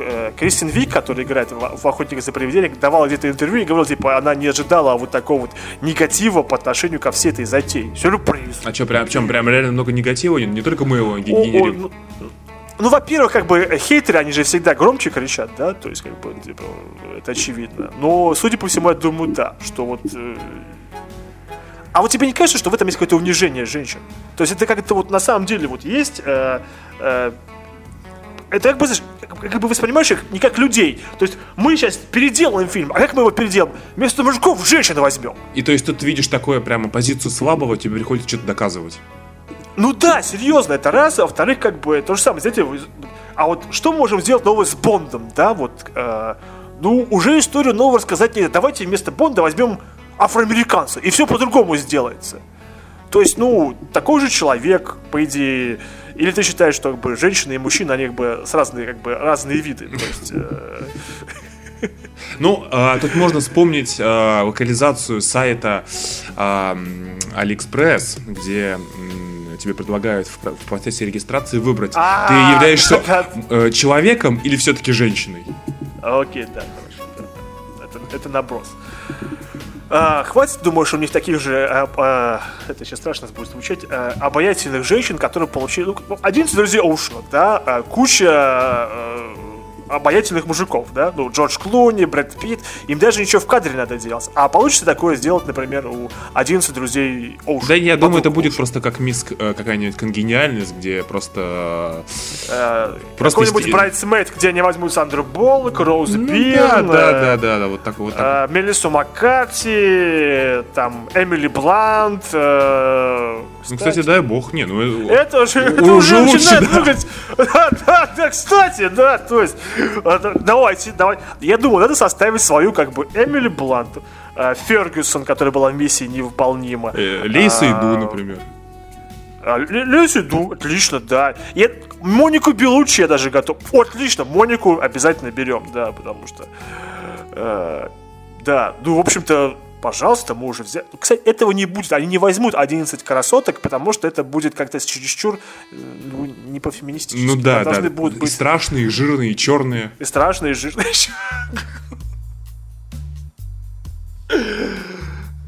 Speaker 1: э, Кристин Вик, который играет в, «Охотниках за привидениями», давала где-то интервью и говорила, типа, она не ожидала вот такого вот негатива по отношению ко всей этой затее. Сюрприз.
Speaker 2: А что, прям, чем, прям реально много негатива? Не, только мы его ге-
Speaker 1: О- о,
Speaker 2: генерим.
Speaker 1: ну, ну, во-первых, как бы хейтеры, они же всегда громче кричат, да, то есть, как бы, типа, это очевидно. Но, судя по всему, я думаю, да, что вот... А вот тебе не кажется, что в этом есть какое-то унижение женщин? То есть это как-то вот на самом деле вот есть... э, э, это как бы, знаешь, как, бы воспринимаешь их не как людей. То есть мы сейчас переделаем фильм, а как мы его переделаем? Вместо мужиков женщин возьмем.
Speaker 2: И то есть тут видишь такое прямо позицию слабого, тебе приходится что-то доказывать.
Speaker 1: Ну да, серьезно, это раз, а во-вторых, как бы то же самое, знаете, а вот что можем сделать новое с Бондом, да, вот, э, ну, уже историю новую рассказать нельзя, давайте вместо Бонда возьмем афроамериканца, и все по-другому сделается. То есть, ну, такой же человек, по идее, или ты считаешь, что как бы женщины и мужчины, они как бы с разные, как бы, разные виды, то есть, э,
Speaker 2: Ну, а, тут можно вспомнить а, локализацию сайта а, м, AliExpress, где м, тебе предлагают в, в процессе регистрации выбрать,
Speaker 1: А,
Speaker 2: ты являешься э, человеком или все-таки женщиной.
Speaker 1: Окей, да, хорошо. да, да. Это, это наброс. А, хватит, думаешь, у них таких же, а, а, это сейчас страшно будет звучать, а, обаятельных женщин, которые получили, ну, как- 11 друзей Оушена, да, а, куча а, обаятельных мужиков, да, ну, Джордж Клуни, Брэд Питт, им даже ничего в кадре надо делать. А получится такое сделать, например, у 11 друзей Оушена.
Speaker 2: Да, я думаю, это
Speaker 1: Подруг
Speaker 2: будет
Speaker 1: Оушена.
Speaker 2: просто как мисс э, какая-нибудь конгениальность, где просто...
Speaker 1: Э,
Speaker 2: просто
Speaker 1: Какой-нибудь
Speaker 2: сти-
Speaker 1: Брайтсмейд, где они возьмут Сандру Боллок, Роуз
Speaker 2: Ну,
Speaker 1: Бирн,
Speaker 2: да,
Speaker 1: э,
Speaker 2: да, да, да, да, вот так вот. так.
Speaker 1: Э, Мелиссу Маккарти, там, Эмили Блант. э,
Speaker 2: ну, кстати, дай бог, не, ну... э,
Speaker 1: Это же это
Speaker 2: уже
Speaker 1: уже
Speaker 2: лучше,
Speaker 1: начинает
Speaker 2: да.
Speaker 1: Да, да, да, кстати, да, то есть. Да, Давайте, давай. Я думаю, надо составить свою, как бы, Эмили Блант, э, Фергюсон, которая была в миссии невыполнима.
Speaker 2: э, Лейса и Ду,
Speaker 1: А,
Speaker 2: например.
Speaker 1: а, Леси Ду, отлично, да. Я, Монику Белучи я даже готов. Отлично, Монику обязательно берем, да, потому что... э, да, ну, в общем-то, пожалуйста, мы уже взяли. Кстати, этого не будет. Они не возьмут 11 красоток, потому что это будет как-то чересчур э, ну, не по-феминистически.
Speaker 2: Ну да,
Speaker 1: Там
Speaker 2: да.
Speaker 1: будут
Speaker 2: И
Speaker 1: быть
Speaker 2: страшные, и жирные, и черные.
Speaker 1: и страшные, и жирные.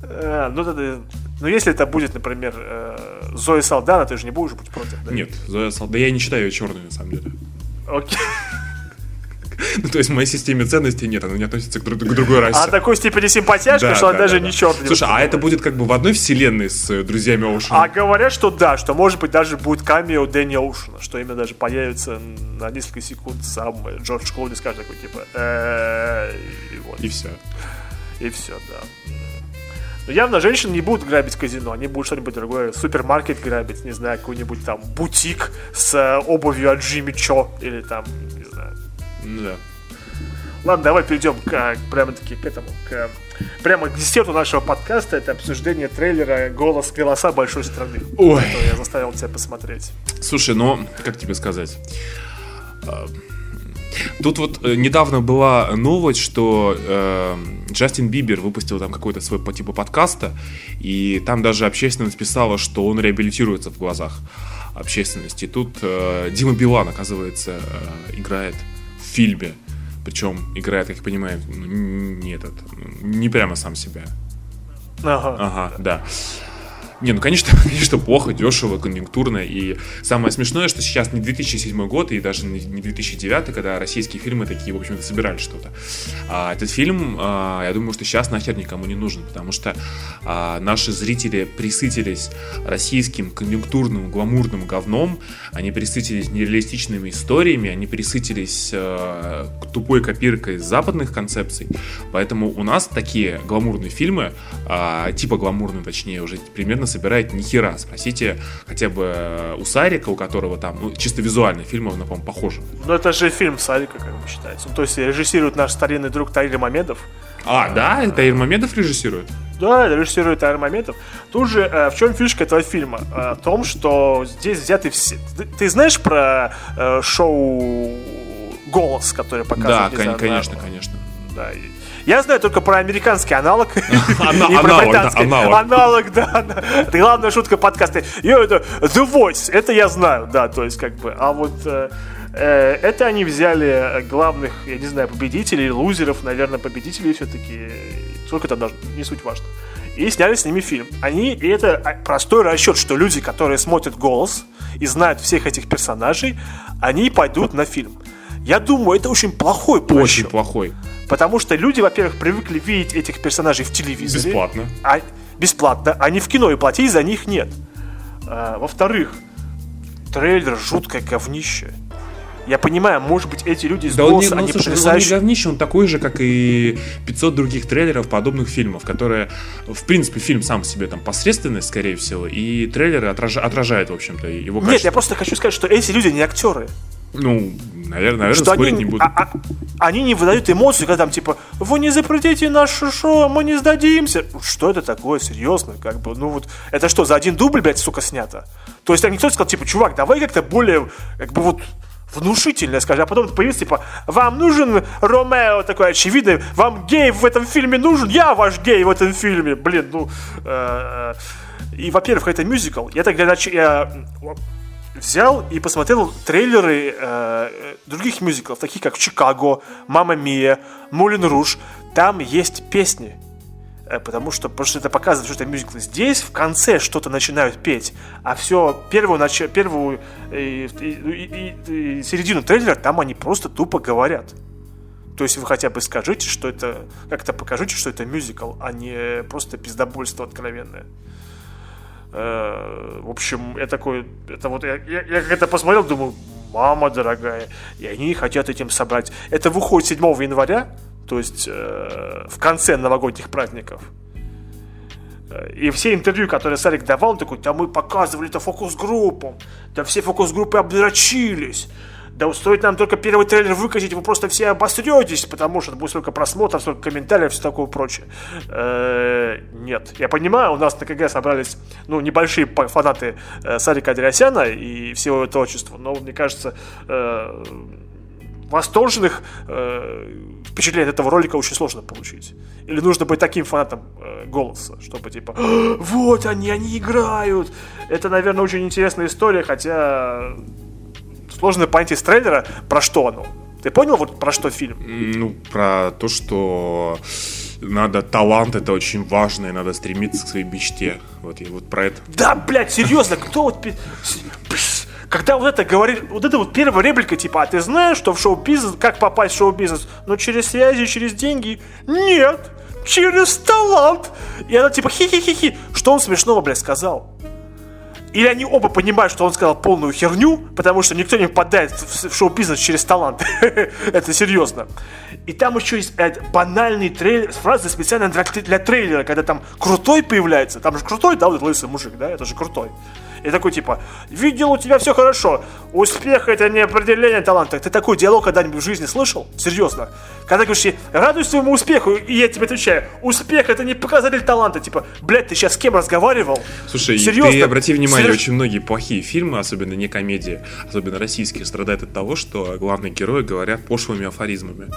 Speaker 1: Э, Ну, тогда- ну, если это будет, например, э, Зоя Салдана, ты же не будешь быть против, да?
Speaker 2: Нет, Зоя Сал- да я не считаю ее черной, на самом деле.
Speaker 1: Окей.
Speaker 2: Ну, то есть в моей системе ценностей нет, она не относится к, друг- к другой расе.
Speaker 1: А такой степени симпатяшка,
Speaker 2: Да,
Speaker 1: что она
Speaker 2: да,
Speaker 1: даже
Speaker 2: да,
Speaker 1: не
Speaker 2: да.
Speaker 1: черный.
Speaker 2: Слушай, а это будет как бы в одной вселенной с э, друзьями Оушена?
Speaker 1: А говорят, что да, что может быть даже будет камео Дэнни Оушена, что именно даже появится на несколько секунд сам э, Джордж Клуни скажет такой типа «Э, и вот.
Speaker 2: И все.
Speaker 1: И все, да. Но явно женщины не будут грабить казино, они будут что-нибудь другое, супермаркет грабить, не знаю, какой-нибудь там бутик с э, обувью от Джимми Чо, или там, не.
Speaker 2: Ну да.
Speaker 1: Ладно, давай перейдем к, прямо-таки к этому, к, прямо к десерту нашего подкаста, это обсуждение трейлера «Голос, голоса большой страны»,
Speaker 2: Ой.
Speaker 1: который я заставил тебя посмотреть.
Speaker 2: Слушай, ну, как тебе сказать? А, Тут вот э, недавно была новость, что э, Джастин Бибер выпустил там какой-то свой по типу подкаста, и там даже общественность писала, что он реабилитируется в глазах общественности. Тут э, Дима Билан, оказывается, э, играет фильме. Причем играет, как я понимаю, ну, не этот, не прямо сам себя. Ага. Ага, да. Не, ну, конечно, конечно, плохо, дешево, конъюнктурно. И самое смешное, что сейчас не 2007 год и даже не 2009, когда российские фильмы такие, в общем-то, собирали что-то. А этот фильм, а, я думаю, что сейчас нахер никому не нужен, потому что а, наши зрители присытились российским конъюнктурным, гламурным говном, они присытились нереалистичными историями, они присытились а, тупой копиркой западных концепций. Поэтому у нас такие гламурные фильмы, типа гламурные, точнее, уже примерно собирает ни хера. Спросите хотя бы э, у Сарика, у которого там, ну, чисто визуально фильм, он, по-моему, похож.
Speaker 1: Ну, это же фильм Сарика, как бы считается. Ну, то есть режиссирует наш старинный друг Таир Мамедов.
Speaker 2: А, да? Таир Мамедов режиссирует?
Speaker 1: Да, режиссирует Таир Мамедов. Тут же, э, в чем фишка этого фильма? Э, в том, что здесь взяты все... Ты, ты знаешь про э, шоу «Голос», который показывает?
Speaker 2: Да, конечно, конечно.
Speaker 1: Да, я знаю только про американский аналог. И про британский. Аналог, да. Это главная шутка подкаста. Это The Voice. Это я знаю, да. То есть, как бы. А вот э, э, это они взяли главных, я не знаю, победителей, лузеров, наверное, победителей все-таки. Сколько это даже, не суть важно. И сняли с ними фильм. Они, и это а, простой расчет, что люди, которые смотрят голос и знают всех этих персонажей, они пойдут на фильм. Я думаю, это очень плохой
Speaker 2: Очень плохой.
Speaker 1: Потому что люди, во-первых, привыкли видеть этих персонажей в телевизоре.
Speaker 2: Бесплатно.
Speaker 1: А, бесплатно. Не в кино, и платить за них нет. А, во-вторых, трейлер жуткое говнище. Я понимаю, может быть, эти люди из
Speaker 2: да голоса, он не, ну, они слушай, потрясающие... Он не говнище, он такой же, как и 500 других трейлеров подобных фильмов, которые, в принципе, фильм сам по себе там посредственный, скорее всего, и трейлеры отраж... отражают, в общем-то, его качество.
Speaker 1: Нет, я просто хочу сказать, что эти люди не актеры.
Speaker 2: Ну, наверное, наверное что спорить они, не буду. А, а,
Speaker 1: они не выдают эмоцию, когда там типа вы не запретите наше шоу, мы не сдадимся. Что это такое, серьезно? Как бы, ну вот, это что, за один дубль, блядь, сука, снято? То есть там никто не сказал, типа, чувак, давай как-то более, как бы вот, внушительно скажи, а потом появится, типа, вам нужен Ромео такой очевидный, вам гей в этом фильме нужен, я ваш гей в этом фильме, блин, ну, э, э, и, во-первых, это мюзикл, я тогда, я взял и посмотрел трейлеры э, других мюзиклов, таких как «Чикаго», «Мама Мия», «Мулин Руж». Там есть песни, э, потому что, что это показывает, что это мюзикл. Здесь в конце что-то начинают петь, а все первую, нач... первую и, и, и, и середину трейлера там они просто тупо говорят. То есть вы хотя бы скажите, что это, как-то покажите, что это мюзикл, а не просто пиздобольство откровенное. Э, в общем, я такой, это вот, я, я, я это посмотрел, думаю, мама дорогая, и они хотят этим собрать. Это выходит 7 января, то есть э, в конце новогодних праздников. Э, и все интервью, которые Сарик давал, он такой, да мы показывали это фокус-группам, да все фокус-группы обдрочились, да стоит нам только первый трейлер выкатить, вы просто все обосретесь, потому что будет столько просмотров, столько комментариев, все такое прочее. Э, нет, я понимаю, у нас на КГ собрались, ну, небольшие фанаты э, Сарика Адресяна и всего его творчества, но мне кажется, э, восторженных впечатлений от этого ролика очень сложно получить. Или нужно быть таким фанатом голоса, чтобы типа, вот они, они играют. Это, наверное, очень интересная история, хотя сложно понять из трейлера, про что оно. Ты понял, вот про что фильм?
Speaker 2: Ну, про то, что надо талант, это очень важно, и надо стремиться к своей мечте. Вот и вот про это.
Speaker 1: Да, блядь, серьезно, кто вот... Когда вот это говорит, вот это вот первая реплика, типа, а ты знаешь, что в шоу-бизнес, как попасть в шоу-бизнес? Ну, через связи, через деньги? Нет, через талант. И она типа, хи-хи-хи-хи. Что он смешного, блядь, сказал? Или они оба понимают, что он сказал полную херню, потому что никто не попадает в шоу-бизнес через талант. Это серьезно. И там еще есть банальный трейлер, фраза специально для трейлера, когда там крутой появляется. Там же крутой, да, вот лысый мужик, да, это же крутой. И такой типа, видел, у тебя все хорошо. Успех это не определение таланта. Ты такой диалог когда-нибудь в жизни слышал? Серьезно. Когда говоришь, радуйся своему успеху, и я тебе отвечаю, успех это не показатель таланта. Типа, блядь, ты сейчас с кем разговаривал?
Speaker 2: Слушай, Серьезно? ты обрати внимание, Серьез... очень многие плохие фильмы, особенно не комедии, особенно российские, страдают от того, что главные герои говорят пошлыми афоризмами.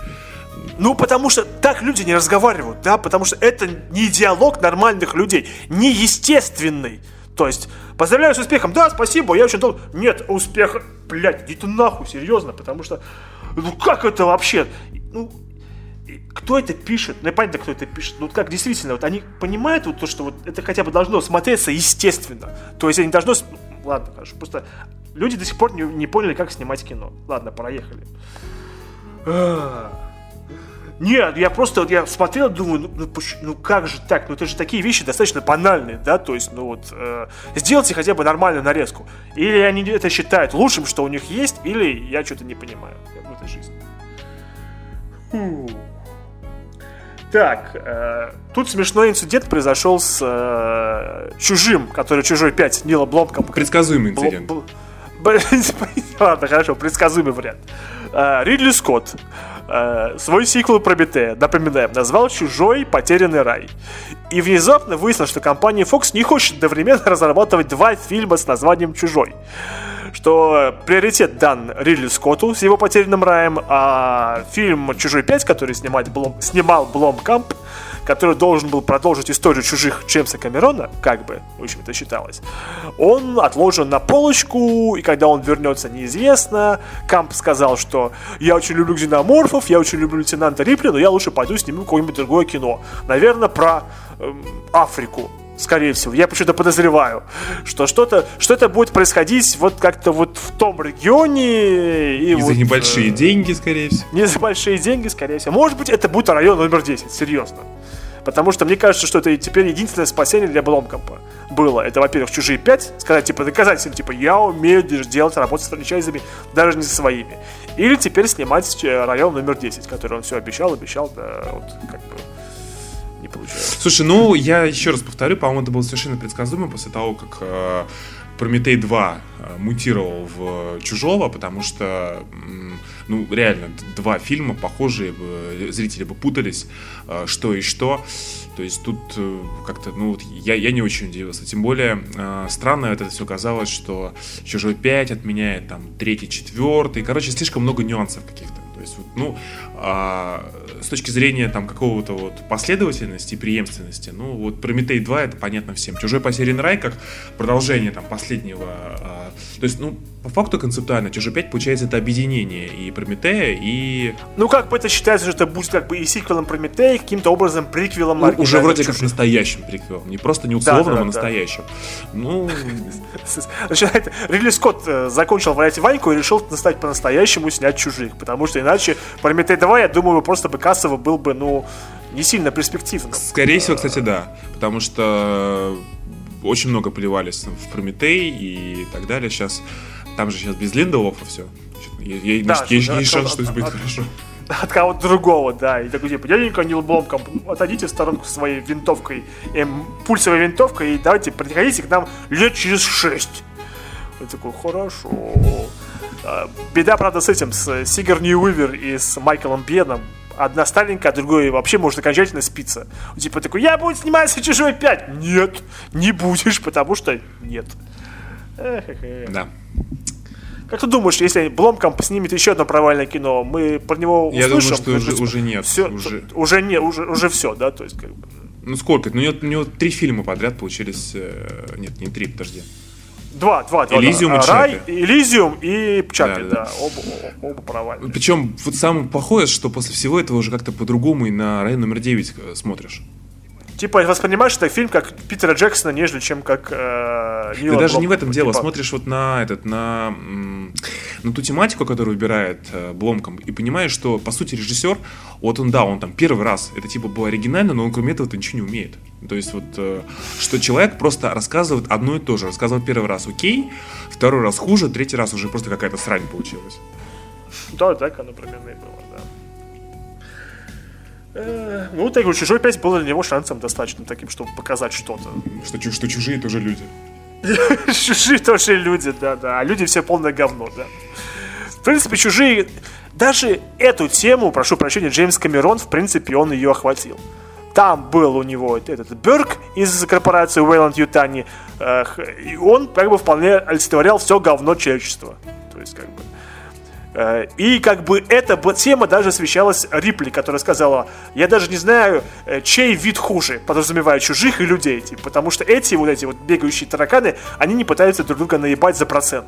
Speaker 1: Ну, потому что так люди не разговаривают, да, потому что это не диалог нормальных людей, не естественный. То есть, поздравляю с успехом, да, спасибо, я очень долго... Нет, успех, блядь, иди ты нахуй, серьезно, потому что, ну как это вообще? Ну, кто это пишет? Ну, понятно, кто это пишет. Ну, как действительно, вот они понимают вот то, что вот это хотя бы должно смотреться естественно. То есть они должно... Ладно, хорошо, просто люди до сих пор не, не поняли, как снимать кино. Ладно, проехали. Нет, я просто вот я смотрел, думаю, ну, ну, ну как же так? Ну это же такие вещи достаточно банальные, да, то есть, ну вот, э, сделайте хотя бы нормальную нарезку. Или они это считают лучшим, что у них есть, или я что-то не понимаю в этой жизни. Фу. Так, э, тут смешной инцидент произошел с э, Чужим, который Чужой 5 Нила Бломком.
Speaker 2: Предсказуемый инцидент. Бл-
Speaker 1: Ладно, хорошо, предсказуемый вариант. Э, Ридли Скотт э, свой сиквел Прометея, напоминаем, назвал «Чужой потерянный рай». И внезапно выяснилось, что компания Fox не хочет одновременно разрабатывать два фильма с названием «Чужой». Что приоритет дан Ридли Скотту с его «Потерянным раем», а фильм «Чужой 5», который снимать Блом, снимал Бломкамп, который должен был продолжить историю чужих Джеймса Камерона, как бы, в общем это считалось, он отложен на полочку, и когда он вернется, неизвестно. Камп сказал, что я очень люблю ксеноморфов, я очень люблю лейтенанта Рипли, но я лучше пойду сниму какое-нибудь другое кино. Наверное, про эм, Африку скорее всего. Я почему-то подозреваю, что что-то что это будет происходить вот как-то вот в том регионе.
Speaker 2: И, и вот, за небольшие э, деньги, скорее всего.
Speaker 1: Не за большие деньги, скорее всего. Может быть, это будет район номер 10, серьезно. Потому что мне кажется, что это теперь единственное спасение для Бломкомпа было. Это, во-первых, «Чужие 5», сказать, типа, доказать всем, типа, я умею делать, работать с франчайзами, даже не со своими. Или теперь снимать э, район номер 10, который он все обещал, обещал, да, вот, как бы, не получается.
Speaker 2: Слушай, ну, я еще раз повторю, по-моему, это было совершенно предсказуемо после того, как э, Прометей 2 э, мутировал в Чужого, потому что ну, реально, два фильма похожие, зрители бы путались, э, что и что. То есть тут э, как-то, ну, вот я, я не очень удивился. Тем более, э, странно это все казалось, что «Чужой 5» отменяет там третий, четвертый. Короче, слишком много нюансов каких-то. Есть, вот, ну, а, с точки зрения там какого-то вот последовательности и преемственности, ну, вот Прометей 2 это понятно всем. Чужой потерянный рай как продолжение там последнего, а, то есть, ну, по факту концептуально Чужой 5 получается это объединение и Прометея, и...
Speaker 1: Ну, как бы это считается, что это будет как бы и сиквелом Прометея, и каким-то образом приквелом
Speaker 2: ну, Уже вроде как настоящим приквелом, не просто не условным, да, да, а настоящим. Да. Ну...
Speaker 1: Значит, Ридли Скотт э, закончил валять Ваньку и решил стать по-настоящему снять Чужих, потому что иначе Прометей 2, я думаю, просто бы кассово был бы, ну, не сильно перспективным.
Speaker 2: Скорее всего, кстати, да. Потому что очень много плевались в Прометей и так далее. Сейчас там же сейчас без Линдолофа все. Есть, да, есть, есть шанс, что это будет хорошо.
Speaker 1: От кого-то другого, да. И такой, типа, дяденька Нил Бломком, отойдите в сторонку своей винтовкой, эм, пульсовой винтовкой, и давайте приходите к нам лет через шесть. Я такой, хорошо. А, беда, правда, с этим, с Сигарни Уивер и с Майклом Беном. Одна старенькая, а другой вообще может окончательно спиться. Типа такой, я буду сниматься чужой 5. Нет, не будешь, потому что нет.
Speaker 2: Да.
Speaker 1: Как ты думаешь, если Бломкамп снимет еще одно провальное кино, мы про него
Speaker 2: услышим? Я думаю, что уже, уже нет.
Speaker 1: Все, уже... уже нет, уже, уже все, да? То есть, как бы...
Speaker 2: Ну сколько? Ну, у него, у него три фильма подряд получились. Э, нет, не три, подожди.
Speaker 1: Два, два, два.
Speaker 2: Элизиум да. и
Speaker 1: Рай, Элизиум и Чапли, да, да. да. Оба, оба провальные.
Speaker 2: Причем вот самое плохое, что после всего этого уже как-то по-другому и на район номер 9 э, смотришь
Speaker 1: типа воспринимаешь этот фильм как Питера Джексона, нежели чем как э,
Speaker 2: Нила Ты даже Блом, не в этом дело. Типа... Смотришь вот на этот, на, на ту тематику, которую выбирает э, Бломком, и понимаешь, что по сути режиссер, вот он да, он там первый раз, это типа было оригинально, но он кроме этого ничего не умеет. То есть вот, э, что человек просто рассказывает одно и то же. Рассказывал первый раз окей, второй раз хуже, третий раз уже просто какая-то срань получилась.
Speaker 1: Да, так оно примерно и было, да. Ну, так чужой 5 был для него шансом достаточно таким, чтобы показать что-то.
Speaker 2: Что, что чужие тоже люди.
Speaker 1: Чужие тоже люди, да, да. А люди все полное говно, да. В принципе, чужие... Даже эту тему, прошу прощения, Джеймс Камерон, в принципе, он ее охватил. Там был у него этот Берг из корпорации Wayland Ютани, и он как бы вполне олицетворял все говно человечества. То есть, как бы, Э, и как бы эта тема даже освещалась Рипли, которая сказала, я даже не знаю, э, чей вид хуже, подразумевая чужих и людей, типа, потому что эти вот эти вот бегающие тараканы, они не пытаются друг друга наебать за процент.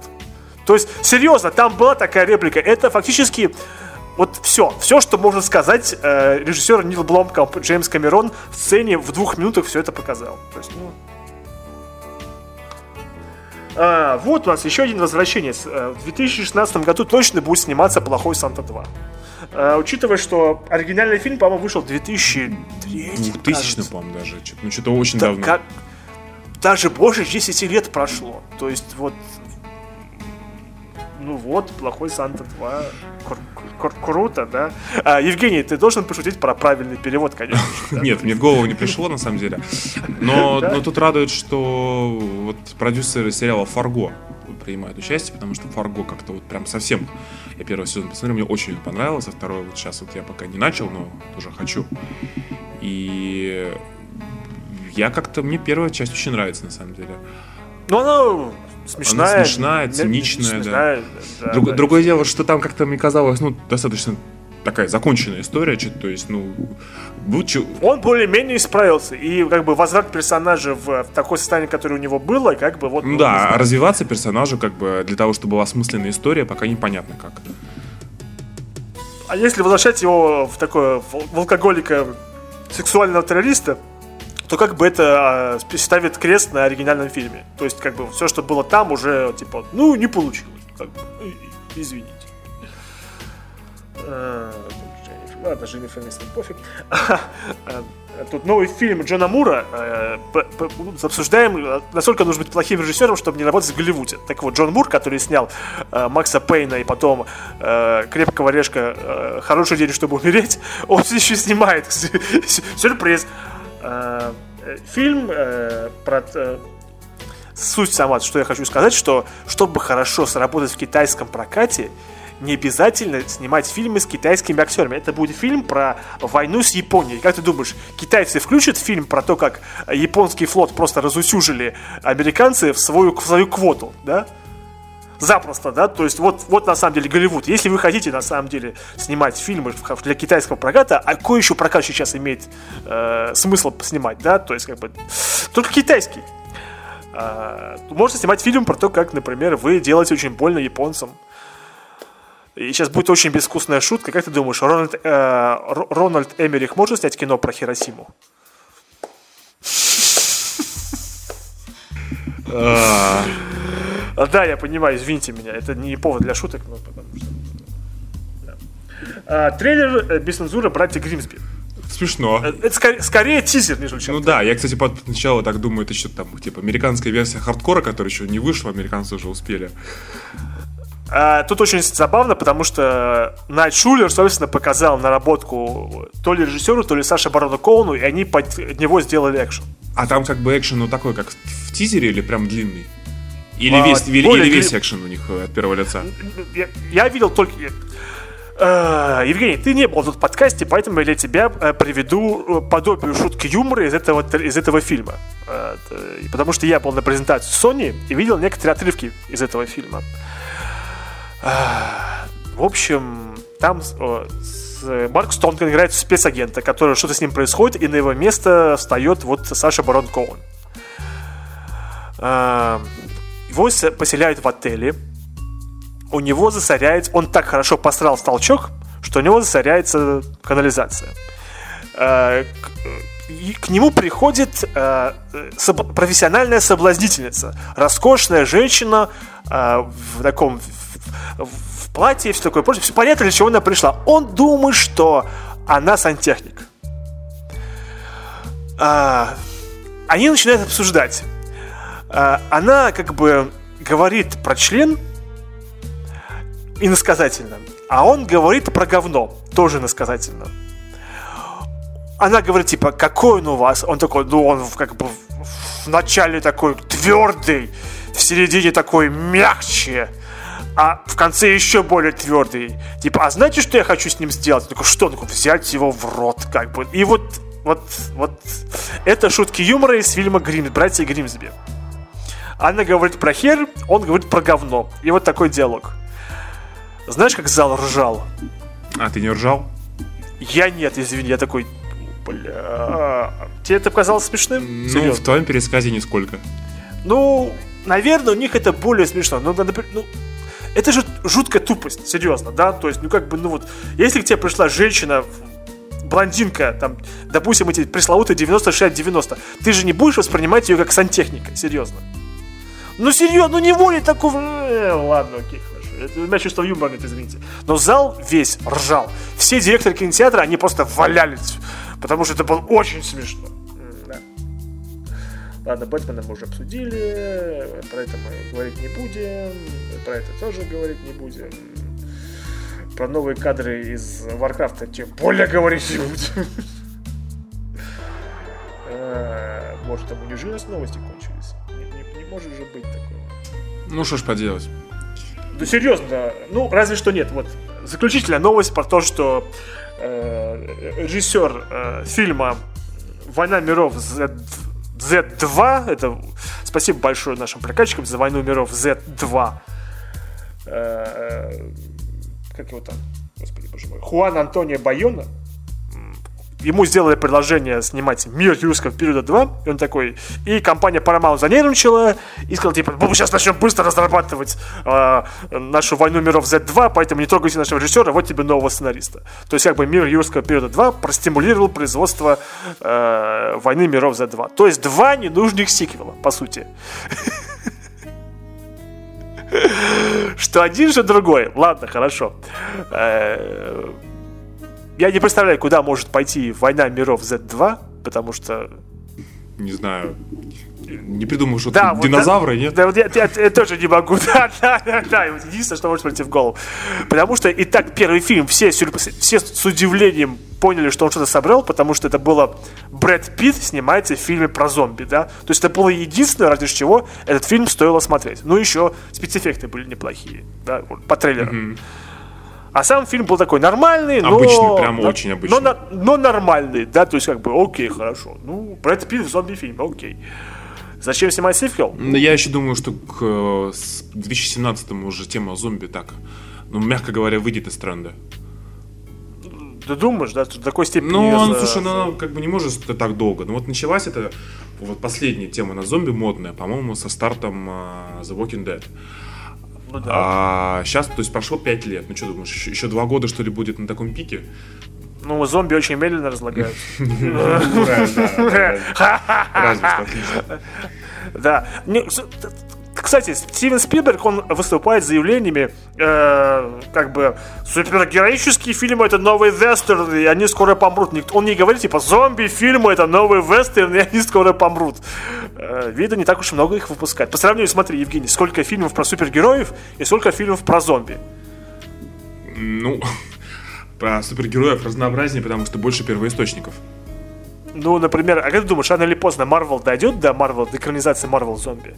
Speaker 1: То есть, серьезно, там была такая реплика, это фактически вот все, все, что можно сказать, э, режиссер Нил Бломкамп, Джеймс Камерон в сцене в двух минутах все это показал. То есть, ну, а, вот у нас еще один возвращенец. Э, в 2016 году точно будет сниматься «Плохой Санта 2». А, учитывая, что оригинальный фильм, по-моему, вышел в 2003
Speaker 2: 2000 по-моему, даже. Ну, что-то очень да, давно. Как...
Speaker 1: Даже больше 10 лет прошло. То есть, вот ну вот, плохой Санта 2. круто, да? А, Евгений, ты должен пошутить про правильный перевод, конечно.
Speaker 2: Нет, мне в голову не пришло, на самом деле. Но, но тут радует, что вот продюсеры сериала «Фарго» принимают участие, потому что «Фарго» как-то вот прям совсем... Я первый сезон посмотрел, мне очень понравилось, а второй вот сейчас вот я пока не начал, но тоже хочу. И я как-то... Мне первая часть очень нравится, на самом деле.
Speaker 1: Ну, она смешная.
Speaker 2: Она смешная, циничная, смешная, да. да, Друг, да. Другое дело, что там как-то мне казалось, ну, достаточно такая законченная история, то есть, ну,
Speaker 1: будь... Он более-менее исправился, и как бы возврат персонажа в, в такое состояние, которое у него было, как бы вот...
Speaker 2: Ну, да, а развиваться персонажу, как бы, для того, чтобы была осмысленная история, пока непонятно как.
Speaker 1: А если возвращать его в такое, в алкоголика, сексуального террориста, то как бы это э, ставит крест на оригинальном фильме. То есть, как бы все, что было там, уже типа, ну, не получилось. Как бы, извините. Э, ладно, Дженнифер Нистон, пофиг. Тут новый фильм Джона Мура. Э, обсуждаем, насколько нужно быть плохим режиссером, чтобы не работать в Голливуде. Так вот, Джон Мур, который снял Макса Пейна и потом Крепкого Решка «Хороший день, чтобы умереть», он все еще снимает. Сюрприз. Э, фильм э, про э, суть сама, что я хочу сказать, что чтобы хорошо сработать в китайском прокате, не обязательно снимать фильмы с китайскими актерами. Это будет фильм про войну с Японией. Как ты думаешь, китайцы включат фильм про то, как японский флот просто разусюжили американцы в свою, в свою квоту, да? Запросто, да? То есть вот, вот на самом деле Голливуд. Если вы хотите на самом деле снимать фильмы для китайского проката, а какой еще прокат сейчас имеет э, смысл снимать, да? То есть как бы только китайский. Э, можно снимать фильм про то, как, например, вы делаете очень больно японцам. И сейчас будет очень безвкусная шутка. Как ты думаешь, Рональд, э, Рональд Эмерих может снять кино про Хиросиму? А. Да, я понимаю, извините меня, это не повод для шуток, но потому что... Да. А, трейлер э, без цензуры «Братья Гримсби».
Speaker 2: Смешно.
Speaker 1: Э, это скорее, скорее тизер, нежели
Speaker 2: чем. Ну да, я, кстати, сначала так думаю, это что там, типа, американская версия хардкора, которая еще не вышла, американцы уже успели.
Speaker 1: А, тут очень забавно, потому что Найт Шулер, собственно, показал наработку то ли режиссеру, то ли Саше Барону Коуну, и они под него сделали экшен.
Speaker 2: А там как бы экшен, ну такой, как в тизере или прям длинный? Или а, весь, или, или весь экшен у них э, от первого лица?
Speaker 1: Я, я видел только... Uh, Евгений, ты не был в подкасте, поэтому я для тебя uh, приведу подобие шутки юмора из этого, из этого фильма. Потому что я был на презентации Sony и видел некоторые отрывки из этого фильма. В общем, там Марк Стонг играет спецагента, который что-то с ним происходит, и на его место встает вот Саша Барон Коун. Его поселяют в отеле. У него засоряется... Он так хорошо посрал в толчок, что у него засоряется канализация. Э, и к нему приходит э, профессиональная соблазнительница. Роскошная женщина э, в таком... В, платье и все такое прочее. Все понятно, для чего она пришла. Он думает, что она сантехник. Они начинают обсуждать она как бы говорит про член иносказательно, а он говорит про говно тоже иносказательно. она говорит, типа, какой он у вас? Он такой, ну, он как бы в начале такой твердый, в середине такой мягче, а в конце еще более твердый. Типа, а знаете, что я хочу с ним сделать? Он такой, что? Он такой, взять его в рот, как бы. И вот, вот, вот, это шутки юмора из фильма Грим, «Братья Гримсби». Она говорит про хер, он говорит про говно. И вот такой диалог. Знаешь, как зал ржал?
Speaker 2: А ты не ржал?
Speaker 1: Я нет, извини, я такой, бля. Тебе это показалось смешным?
Speaker 2: Ну,
Speaker 1: Серьезно?
Speaker 2: в твоем пересказе нисколько.
Speaker 1: Ну, наверное, у них это более смешно. Но, например, ну, это же жуткая тупость, серьезно, да? То есть, ну как бы, ну вот, если к тебе пришла женщина, блондинка, там, допустим, эти пресловутые 90-60-90, ты же не будешь воспринимать ее как сантехника, серьезно. Ну серьезно, ну не волей такого. Э, ладно, окей, хорошо. Это у меня чувство юмора нет, извините. Но зал весь ржал. Все директоры кинотеатра, они просто валялись. Потому что это было очень смешно. Ладно, Бэтмена мы уже обсудили. Про это мы говорить не будем. Про это тоже говорить не будем. Про новые кадры из Варкрафта тем более говорить не будем. Э, Может, там у неужели новости кончились? Может же быть такого.
Speaker 2: Ну, что ж поделать.
Speaker 1: Да серьезно, ну разве что нет. Вот заключительная новость про то, что э, режиссер э, фильма Война миров Z, Z2, это спасибо большое нашим прокатчикам за Войну миров Z2. Э, э, как его там? Господи, боже мой. Хуан Антонио Байона. Ему сделали предложение снимать «Мир юрского периода 2», и он такой, и компания Paramount занервничала, и сказала, типа, мы сейчас начнем быстро разрабатывать э, нашу «Войну миров Z2», поэтому не трогайте нашего режиссера, вот тебе нового сценариста. То есть, как бы «Мир юрского периода 2» простимулировал производство э, «Войны миров Z2». То есть, два ненужных сиквела, по сути. Что один, что другой. Ладно, хорошо. Я не представляю, куда может пойти «Война миров Z2», потому что
Speaker 2: Не знаю. Не придумал, что
Speaker 1: Да, вот
Speaker 2: динозавры,
Speaker 1: да,
Speaker 2: нет?
Speaker 1: Да, вот я, я- я тоже не могу. Да, да, да, да. Единственное, что может прийти в голову. Потому что и так первый фильм все, все с удивлением поняли, что он что-то собрал, потому что это было Брэд Питт снимается в фильме про зомби, да. То есть это было единственное, ради чего этот фильм стоило смотреть. Ну, еще спецэффекты были неплохие, да, по трейлерам. А сам фильм был такой нормальный, но...
Speaker 2: Обычный, прям
Speaker 1: но-
Speaker 2: очень обычный.
Speaker 1: Но, но нормальный, да, то есть как бы, окей, хорошо. Ну, Брэд Питт в зомби-фильме, окей. Зачем снимать сиквел?
Speaker 2: Но я еще думаю, что к э, с 2017 уже тема зомби так, ну, мягко говоря, выйдет из тренда.
Speaker 1: Ты думаешь, да, до такой степени...
Speaker 2: Ну, он,
Speaker 1: за-
Speaker 2: слушай, ну, она как бы не может так долго. Ну, вот началась эта вот последняя тема на зомби модная, по-моему, со стартом а, The Walking Dead.
Speaker 1: Ну, да.
Speaker 2: А сейчас, то есть прошло 5 лет. Ну, что думаешь, еще, еще 2 года, что ли, будет на таком пике?
Speaker 1: Ну, зомби очень медленно разлагаются.
Speaker 2: Что отлично.
Speaker 1: Да. Кстати, Стивен Спилберг, он выступает с заявлениями, э, как бы, супергероические фильмы это новый вестерн, и они скоро помрут. Он не говорит, типа, зомби-фильмы это новый вестерн, и они скоро помрут. Э, видно, не так уж много их выпускают. По сравнению, смотри, Евгений, сколько фильмов про супергероев и сколько фильмов про зомби.
Speaker 2: Ну, про супергероев разнообразнее, потому что больше первоисточников.
Speaker 1: Ну, например, а как ты думаешь, рано или поздно Марвел дойдет до Марвел, до экранизации Марвел зомби?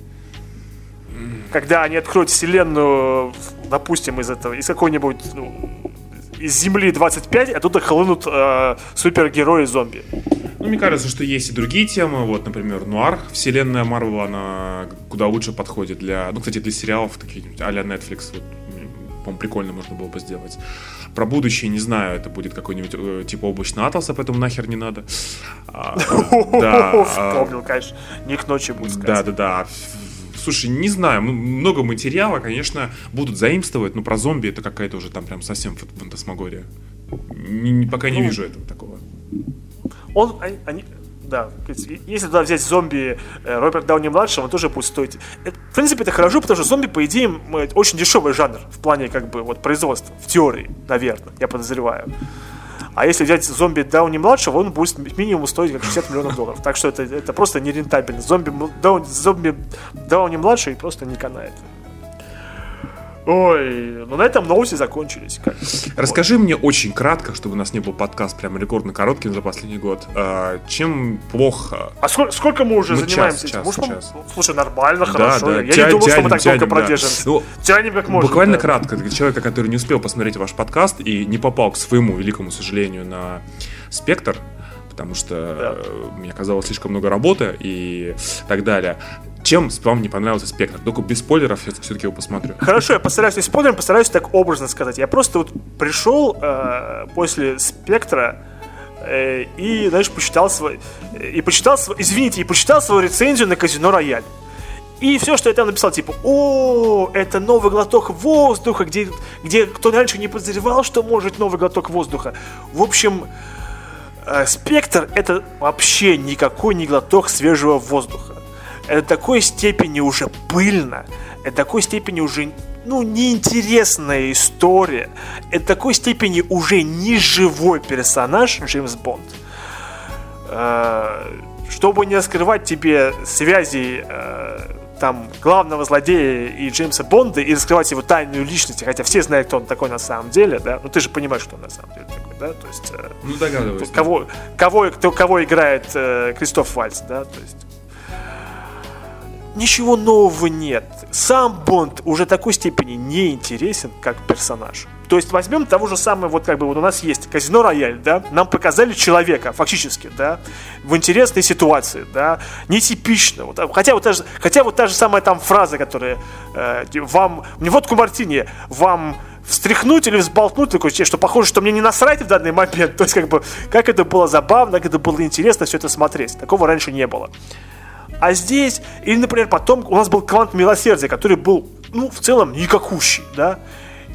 Speaker 1: Когда они откроют вселенную, допустим, из этого, из какой-нибудь, ну, из Земли 25, а оттуда хлынут э, супергерои зомби.
Speaker 2: Ну, мне кажется, что есть и другие темы. Вот, например, Нуар, вселенная Марвел, она куда лучше подходит для... Ну, кстати, для сериалов таких а-ля Netflix. Вот, по-моему, прикольно можно было бы сделать. Про будущее, не знаю, это будет какой-нибудь э, типа облачный атласа, поэтому нахер не надо. А, а,
Speaker 1: Вспомнил, конечно. Не к ночи будет
Speaker 2: да, да, да. Слушай, не знаю, много материала, конечно, будут заимствовать, но про зомби это какая-то уже там прям совсем фан- фантасмагория. Не- пока не
Speaker 1: Ну,
Speaker 2: вижу этого такого.
Speaker 1: Он, они, они- да, если туда взять зомби э, Роберт Дауни младшего, он тоже будет стоить. В принципе, это хорошо, потому что зомби, по идее, очень дешевый жанр в плане как бы вот производства, в теории, наверное, я подозреваю. А если взять зомби Дауни младшего, он будет минимум стоить как 60 миллионов долларов. Так что это, это просто нерентабельно. Зомби, Дауни, зомби Дауни младший просто не канает. Ой, ну на этом новости закончились. Как
Speaker 2: Расскажи вот. мне очень кратко, чтобы у нас не был подкаст прям рекордно коротким за последний год. А, чем плохо?
Speaker 1: А сколько, сколько мы уже мы занимаемся час, этим? Час, Может, час. слушай, нормально, да, хорошо. Да. Я Тя, не думал, тянем, что мы так тянем, долго да. продержимся. Ну,
Speaker 2: тянем как можно. Буквально да. кратко, для человека, который не успел посмотреть ваш подкаст и не попал, к своему великому сожалению, на спектр, потому что да. мне казалось слишком много работы и так далее. Чем вам не понравился спектр? Только без спойлеров я все-таки его посмотрю.
Speaker 1: Хорошо, я постараюсь не спойлером, постараюсь так образно сказать. Я просто вот пришел э, после спектра э, и, знаешь, почитал свой... И почитал свой... Извините, и почитал свою рецензию на казино Рояль. И все, что я там написал, типа, о, это новый глоток воздуха, где, где кто раньше не подозревал, что может новый глоток воздуха. В общем, э, спектр это вообще никакой не глоток свежего воздуха это такой степени уже пыльно, это такой степени уже ну, неинтересная история. Это такой степени уже не живой персонаж Джеймс Бонд. Э, чтобы не раскрывать тебе связи э, там главного злодея и Джеймса Бонда и раскрывать его тайную личность, хотя все знают, кто он такой на самом деле, да, ну ты же понимаешь, что он на самом деле такой, да, то есть... Э, ну, догадываюсь. Кого, кого, кто, кого играет э, Кристоф Вальц, да, то есть ничего нового нет. Сам Бонд уже такой степени не интересен, как персонаж. То есть возьмем того же самого, вот как бы вот у нас есть казино Рояль, да, нам показали человека, фактически, да, в интересной ситуации, да, нетипично. Вот, хотя, вот та же, хотя вот та же самая там фраза, которая э, вам, не водку Мартини, вам встряхнуть или взболтнуть такое что похоже, что мне не насрать в данный момент. То есть, как бы, как это было забавно, как это было интересно все это смотреть. Такого раньше не было. А здесь, или, например, потом у нас был квант милосердия, который был, ну, в целом, никакущий, да.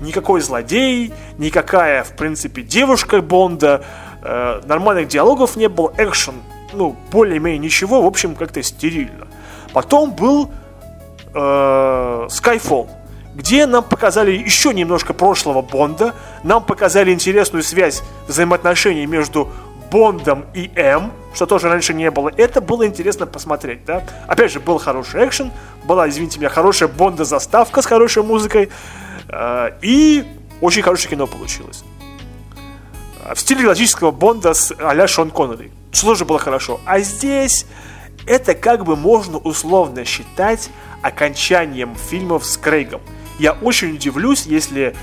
Speaker 1: Никакой злодей, никакая, в принципе, девушка Бонда, э, нормальных диалогов не было, экшен, ну, более-менее ничего, в общем, как-то стерильно. Потом был э, Skyfall, где нам показали еще немножко прошлого Бонда, нам показали интересную связь взаимоотношений между Бондом и М, что тоже раньше не было. Это было интересно посмотреть, да. Опять же, был хороший экшен, была, извините меня, хорошая Бонда-заставка с хорошей музыкой, э, и очень хорошее кино получилось. Э, в стиле классического Бонда с а Шон Коннери. Что тоже было хорошо. А здесь это как бы можно условно считать окончанием фильмов с Крейгом. Я очень удивлюсь, если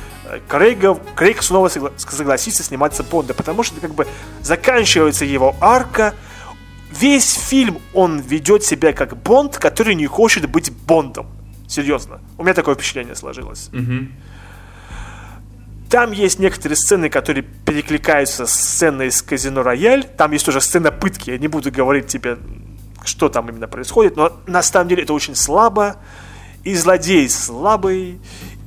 Speaker 1: Крейга, Крейг снова согласится сниматься Бонда, потому что как бы заканчивается его арка, весь фильм он ведет себя как Бонд, который не хочет быть Бондом. Серьезно. У меня такое впечатление сложилось. Там есть некоторые сцены, которые перекликаются с сценой из Казино Рояль. Там есть тоже сцена пытки. Я не буду говорить тебе, что там именно происходит, но на самом деле это очень слабо. И злодей слабый,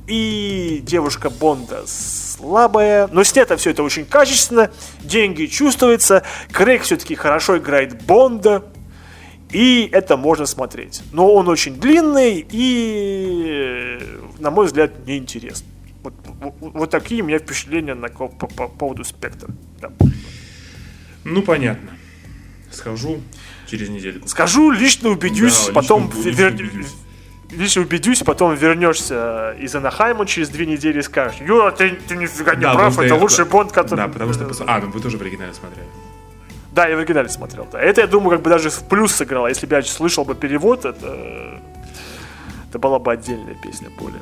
Speaker 1: и девушка Бонда слабая. Но снято все это очень качественно, деньги чувствуются, Крейг все-таки хорошо играет Бонда, и это можно смотреть. Но он очень длинный и, на мой взгляд, неинтересный. Вот, вот, вот такие у меня впечатления на, по, по, по поводу спектра. Да.
Speaker 2: Ну, понятно. Схожу через неделю.
Speaker 1: Скажу, лично убедюсь, да, потом лично, вер... лично лишь убедюсь, потом вернешься из Анахайма через две недели и скажешь, Юра, ты, ты нифига не да, прав, это я, лучший да, Бонд, который...
Speaker 2: Да, потому что... А, ну вы тоже в оригинале смотрели.
Speaker 1: Да, я в оригинале смотрел, да. Это, я думаю, как бы даже в плюс сыграло. Если бы я слышал бы перевод, это... Это была бы отдельная песня более.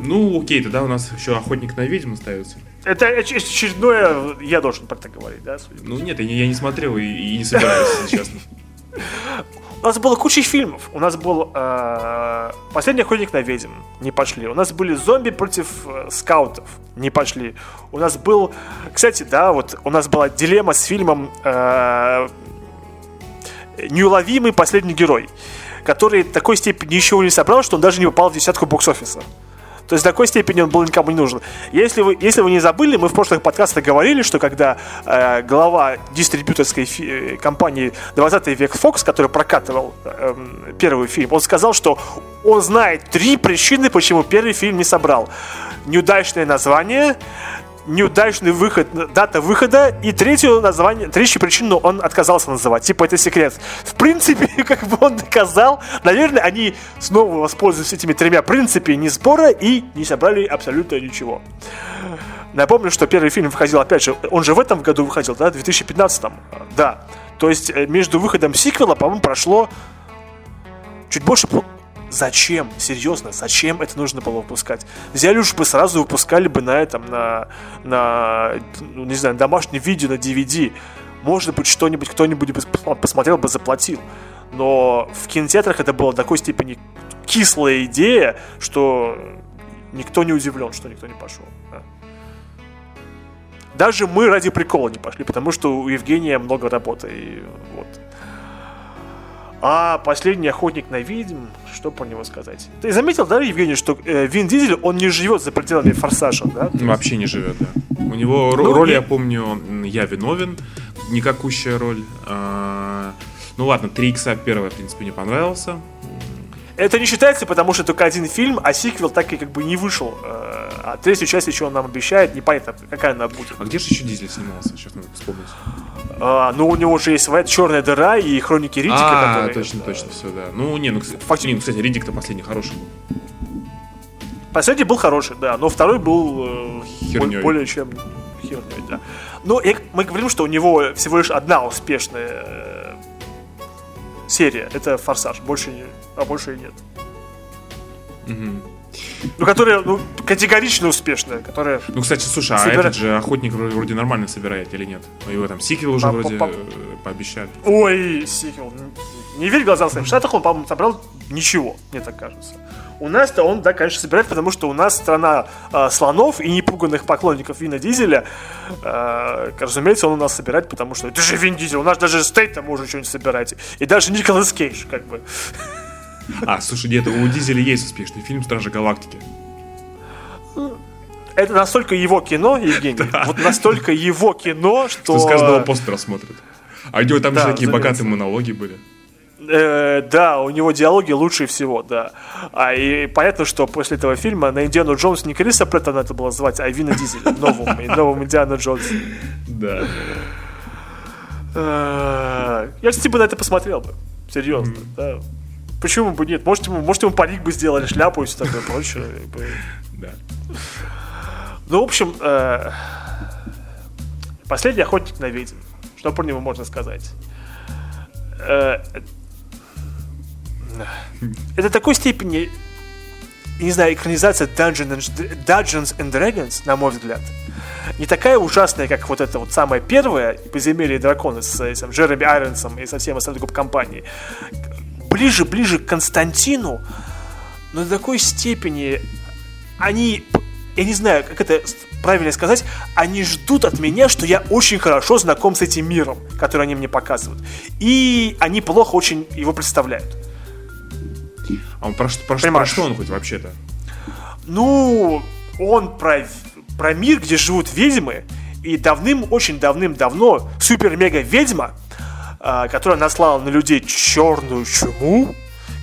Speaker 2: Ну, окей, тогда у нас еще охотник на ведьм остается.
Speaker 1: Это очередное, я должен про это говорить, да?
Speaker 2: Ну нет, я, я не смотрел и, и не собираюсь, если честно.
Speaker 1: У нас было куча фильмов. У нас был э, «Последний охотник на ведьм». Не пошли. У нас были «Зомби против э, скаутов». Не пошли. У нас был... Кстати, да, вот у нас была дилемма с фильмом э, «Неуловимый последний герой», который такой степени ничего не собрал, что он даже не попал в десятку бокс-офиса. То есть в такой степени он был никому не нужен. Если вы, если вы не забыли, мы в прошлых подкастах говорили, что когда э, глава дистрибьюторской фи- э, компании 20 век Fox, который прокатывал э, первый фильм, он сказал, что он знает три причины, почему первый фильм не собрал. Неудачное название, неудачный выход, дата выхода, и третью название, третью причину он отказался называть. Типа, это секрет. В принципе, как бы он доказал, наверное, они снова воспользовались этими тремя принципами не сбора и не собрали абсолютно ничего. Напомню, что первый фильм выходил, опять же, он же в этом году выходил, да, в 2015 да. То есть э, между выходом сиквела, по-моему, прошло чуть больше Зачем? Серьезно, зачем это нужно было выпускать? Взяли уж бы сразу выпускали бы на этом, на, на ну, не знаю, домашнем видео, на DVD. Может быть, что-нибудь кто-нибудь посмотрел бы, заплатил. Но в кинотеатрах это было до такой степени кислая идея, что никто не удивлен, что никто не пошел. Да. Даже мы ради прикола не пошли, потому что у Евгения много работы. И вот. А последний охотник на ведьм, что про него сказать? Ты заметил, да, Евгений, что э, Вин Дизель, он не живет за пределами форсажа, да?
Speaker 2: Вообще не живет, да. У него ну, роль, и... я помню, я виновен, никакущая роль. А, ну ладно, 3 икса первая, в принципе, не понравился.
Speaker 1: Это не считается, потому что только один фильм, а сиквел так и как бы не вышел. Э, а третью часть еще он нам обещает, непонятно, какая она будет.
Speaker 2: А где же еще Дизель снимался? Сейчас надо вспомнить.
Speaker 1: А, ну, у него уже есть своя черная дыра и хроники Ридика,
Speaker 2: а, которые... точно, точно, все, да. Ну, не, ну, кстати, не, кстати, Ридик-то последний хороший был.
Speaker 1: Последний был хороший, да, но второй был э, более чем херней, да. Но я, мы говорим, что у него всего лишь одна успешная э, серия. Это Форсаж, больше не, а больше и нет. Угу. Ну, которая, ну, категорично успешная, которая...
Speaker 2: Ну, кстати, слушай, а собира... этот же охотник вроде нормально собирает или нет? Его там сиквел уже а, вроде по, по... пообещали.
Speaker 1: Ой, сиквел. Не верь глазам своим. В Штатах он, по-моему, собрал ничего, мне так кажется. У нас-то он, да, конечно, собирает, потому что у нас страна э, слонов и непуганных поклонников Вина Дизеля. Э, разумеется, он у нас собирает, потому что это же Вин Дизель, у нас даже Стейт там может что-нибудь собирать. И даже Николас Кейдж, как бы.
Speaker 2: А, слушай, где-то у Дизеля есть успешный фильм «Стражи Галактики».
Speaker 1: Это настолько его кино, Евгений, вот настолько его кино, что...
Speaker 2: Что с каждого постера смотрит. А у него там же такие богатые монологи были.
Speaker 1: Э, да, у него диалоги лучше всего, да. А и понятно, что после этого фильма на Индиану Джонс не Криса Претта надо было звать, а Вина Дизеля, новым, новым Индиану Джонс.
Speaker 2: Да.
Speaker 1: Э, я, кстати, бы на это посмотрел бы. Серьезно, да. Почему бы нет? Может, ему, может, ему парик бы сделали, шляпу и все такое прочее. Да. Ну, в общем, э, последний охотник на ведьм. Что про него можно сказать? Э, это такой степени, не знаю, экранизация Dungeons Dungeons and Dragons, на мой взгляд, не такая ужасная, как вот эта вот самая первая «Подземелье дракона» с этим Джереми Айронсом и со всем остальной группой компании ближе, ближе к Константину, но до такой степени они, я не знаю, как это правильно сказать, они ждут от меня, что я очень хорошо знаком с этим миром, который они мне показывают. И они плохо очень его представляют.
Speaker 2: А он про, про, про что он хоть вообще-то?
Speaker 1: Ну, он про, про мир, где живут ведьмы, и давным, очень давным-давно супер-мега-ведьма а, которая наслала на людей черную чуму.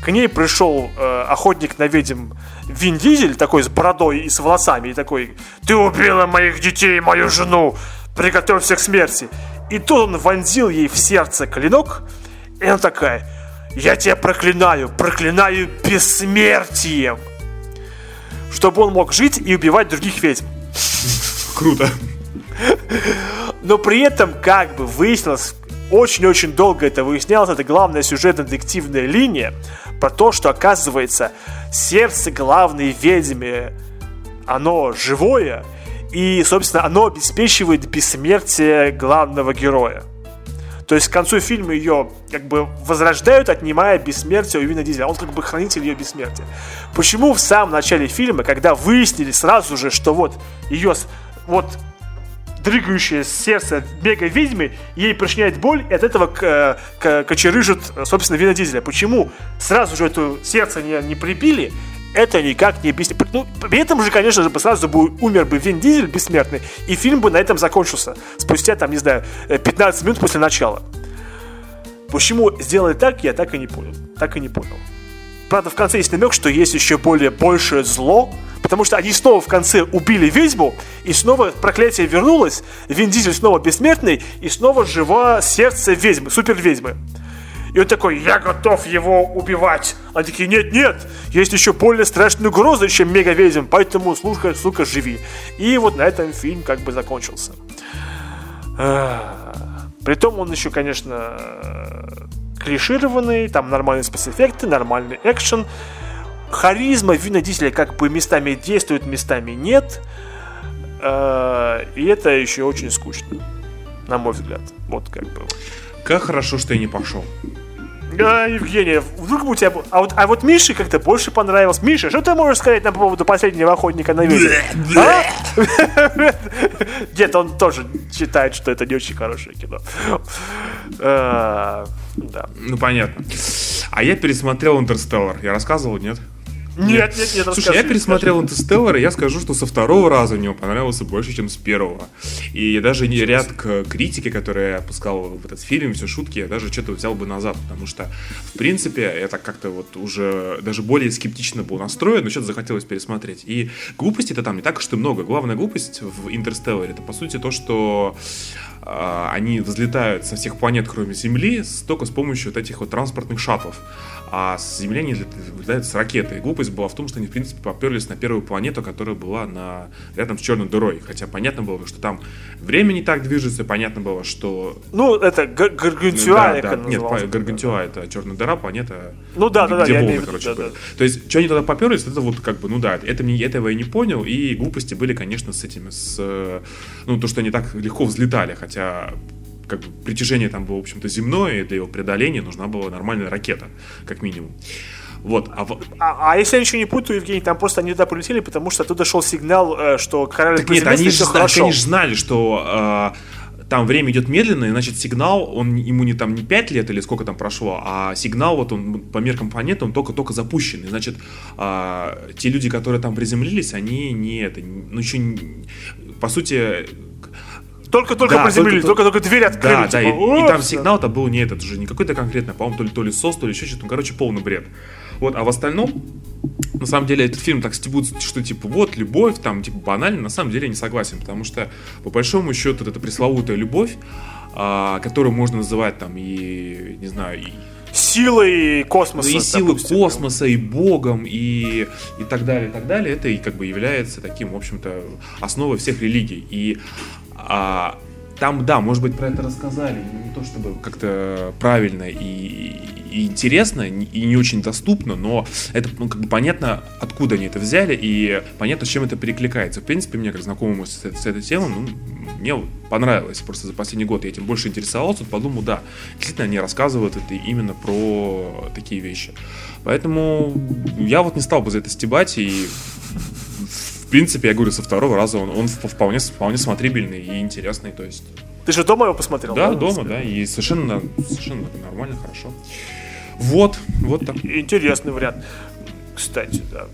Speaker 1: К ней пришел э, охотник на ведьм Вин Дизель, такой с бородой и с волосами, и такой, ты убила моих детей и мою жену, приготовься к смерти. И тут он вонзил ей в сердце клинок, и она такая, я тебя проклинаю, проклинаю бессмертием, чтобы он мог жить и убивать других ведьм.
Speaker 2: Круто.
Speaker 1: Но при этом, как бы выяснилось очень-очень долго это выяснялось, это главная сюжетно-детективная линия про то, что оказывается сердце главной ведьмы, оно живое, и, собственно, оно обеспечивает бессмертие главного героя. То есть к концу фильма ее как бы возрождают, отнимая бессмертие у Вина Дизеля. Он как бы хранитель ее бессмертия. Почему в самом начале фильма, когда выяснили сразу же, что вот ее вот дрыгающее сердце мега-ведьмы, ей причиняет боль, и от этого к, к, кочерыжит, собственно, Вина Дизеля. Почему сразу же это сердце не, не прибили, это никак не объяснить. Ну, при этом же, конечно же, сразу бы умер бы Вин Дизель бессмертный, и фильм бы на этом закончился. Спустя, там, не знаю, 15 минут после начала. Почему сделали так, я так и не понял. Так и не понял. Правда, в конце есть намек, что есть еще более большее зло, Потому что они снова в конце убили ведьму, и снова проклятие вернулось, Вин Дизель снова бессмертный, и снова жива сердце ведьмы, супер ведьмы. И он такой, я готов его убивать. Они такие, нет, нет, есть еще более страшные угрозы, чем мега-ведьм, поэтому, слушай, сука, живи. И вот на этом фильм как бы закончился. Притом он еще, конечно, клишированный, там нормальные спецэффекты, нормальный экшен. Харизма Вина Дизеля как бы местами действует, местами нет. Э, и это еще очень скучно, на мой взгляд. Вот как бы.
Speaker 2: Как хорошо, что я не пошел.
Speaker 1: А, Евгения, вдруг бы у тебя... А вот, а вот Мише как-то больше понравилось. Миша, что ты можешь сказать на поводу последнего охотника на ведьм? А? Нет, он тоже считает, что это не очень хорошее кино.
Speaker 2: А, да. Ну, понятно. А я пересмотрел «Интерстеллар». Я рассказывал, нет?
Speaker 1: Нет, нет, нет,
Speaker 2: Слушай, я пересмотрел «Интерстеллар», и я скажу, что со второго раза мне понравился больше, чем с первого. И даже не ряд к критике, которую я опускал в этот фильм, все шутки, я даже что-то взял бы назад, потому что, в принципе, я так как-то вот уже даже более скептично был настроен, но что-то захотелось пересмотреть. И глупости-то там не так уж и много. Главная глупость в «Интерстелларе» — это, по сути, то, что э, они взлетают со всех планет, кроме Земли, только с помощью вот этих вот транспортных шаттлов а с Земли они летают с ракетой. И глупость была в том, что они, в принципе, поперлись на первую планету, которая была на, рядом с черной дырой. Хотя понятно было, что там время не так движется, понятно было, что...
Speaker 1: Ну, это Гаргантюа,
Speaker 2: да, да. Нет, Гаргантюа это черная дыра, планета,
Speaker 1: ну, да, да,
Speaker 2: где
Speaker 1: да,
Speaker 2: волны, короче, да. Да. То есть, что они туда поперлись, это вот как бы, ну да, это мне, этого я не понял, и глупости были, конечно, с этими, с, ну, то, что они так легко взлетали, хотя как бы притяжение там было, в общем-то, земное, и для его преодоления нужна была нормальная ракета, как минимум. Вот.
Speaker 1: А, а, а если я ничего не путаю, Евгений, там просто они туда полетели, потому что оттуда шел сигнал, э, что корабль
Speaker 2: так нет, они же, хорошо. они же знали, что э, там время идет медленно, и значит сигнал, он ему не там не 5 лет или сколько там прошло, а сигнал вот он по меркам планеты, он только-только запущенный. Значит, э, те люди, которые там приземлились, они не это, ну еще, по сути,
Speaker 1: только-только да, приземлились, только-только дверь открыли.
Speaker 2: Да, типа, да, и, и там сигнал-то был не этот уже, не какой-то конкретный, по-моему, то ли, то ли СОС, то ли еще что-то, ну, короче, полный бред. Вот, а в остальном, на самом деле, этот фильм так стебут, что, типа, вот, любовь, там, типа, банально, на самом деле, я не согласен, потому что, по большому счету, вот эта пресловутая любовь, а, которую можно называть, там, и, не знаю, и
Speaker 1: силой космоса.
Speaker 2: Ну, и силой космоса, и богом, и, и так далее, и так далее. Это и как бы является таким, в общем-то, основой всех религий. И а, там, да, может быть, про это рассказали, не то чтобы как-то правильно и, и интересно, и не очень доступно, но это, ну, как бы понятно, откуда они это взяли, и понятно, с чем это перекликается. В принципе, мне, как знакомому с, с этой темой, ну, мне понравилось. Просто за последний год я этим больше интересовался, подумал, да, действительно, они рассказывают это именно про такие вещи. Поэтому я вот не стал бы за это стебать, и в принципе, я говорю, со второго раза он, он вполне, вполне смотрибельный и интересный, то есть...
Speaker 1: Ты же дома его посмотрел?
Speaker 2: Да, да дома, да, и совершенно, совершенно нормально, хорошо. Вот, вот так.
Speaker 1: Интересный вариант, кстати, да.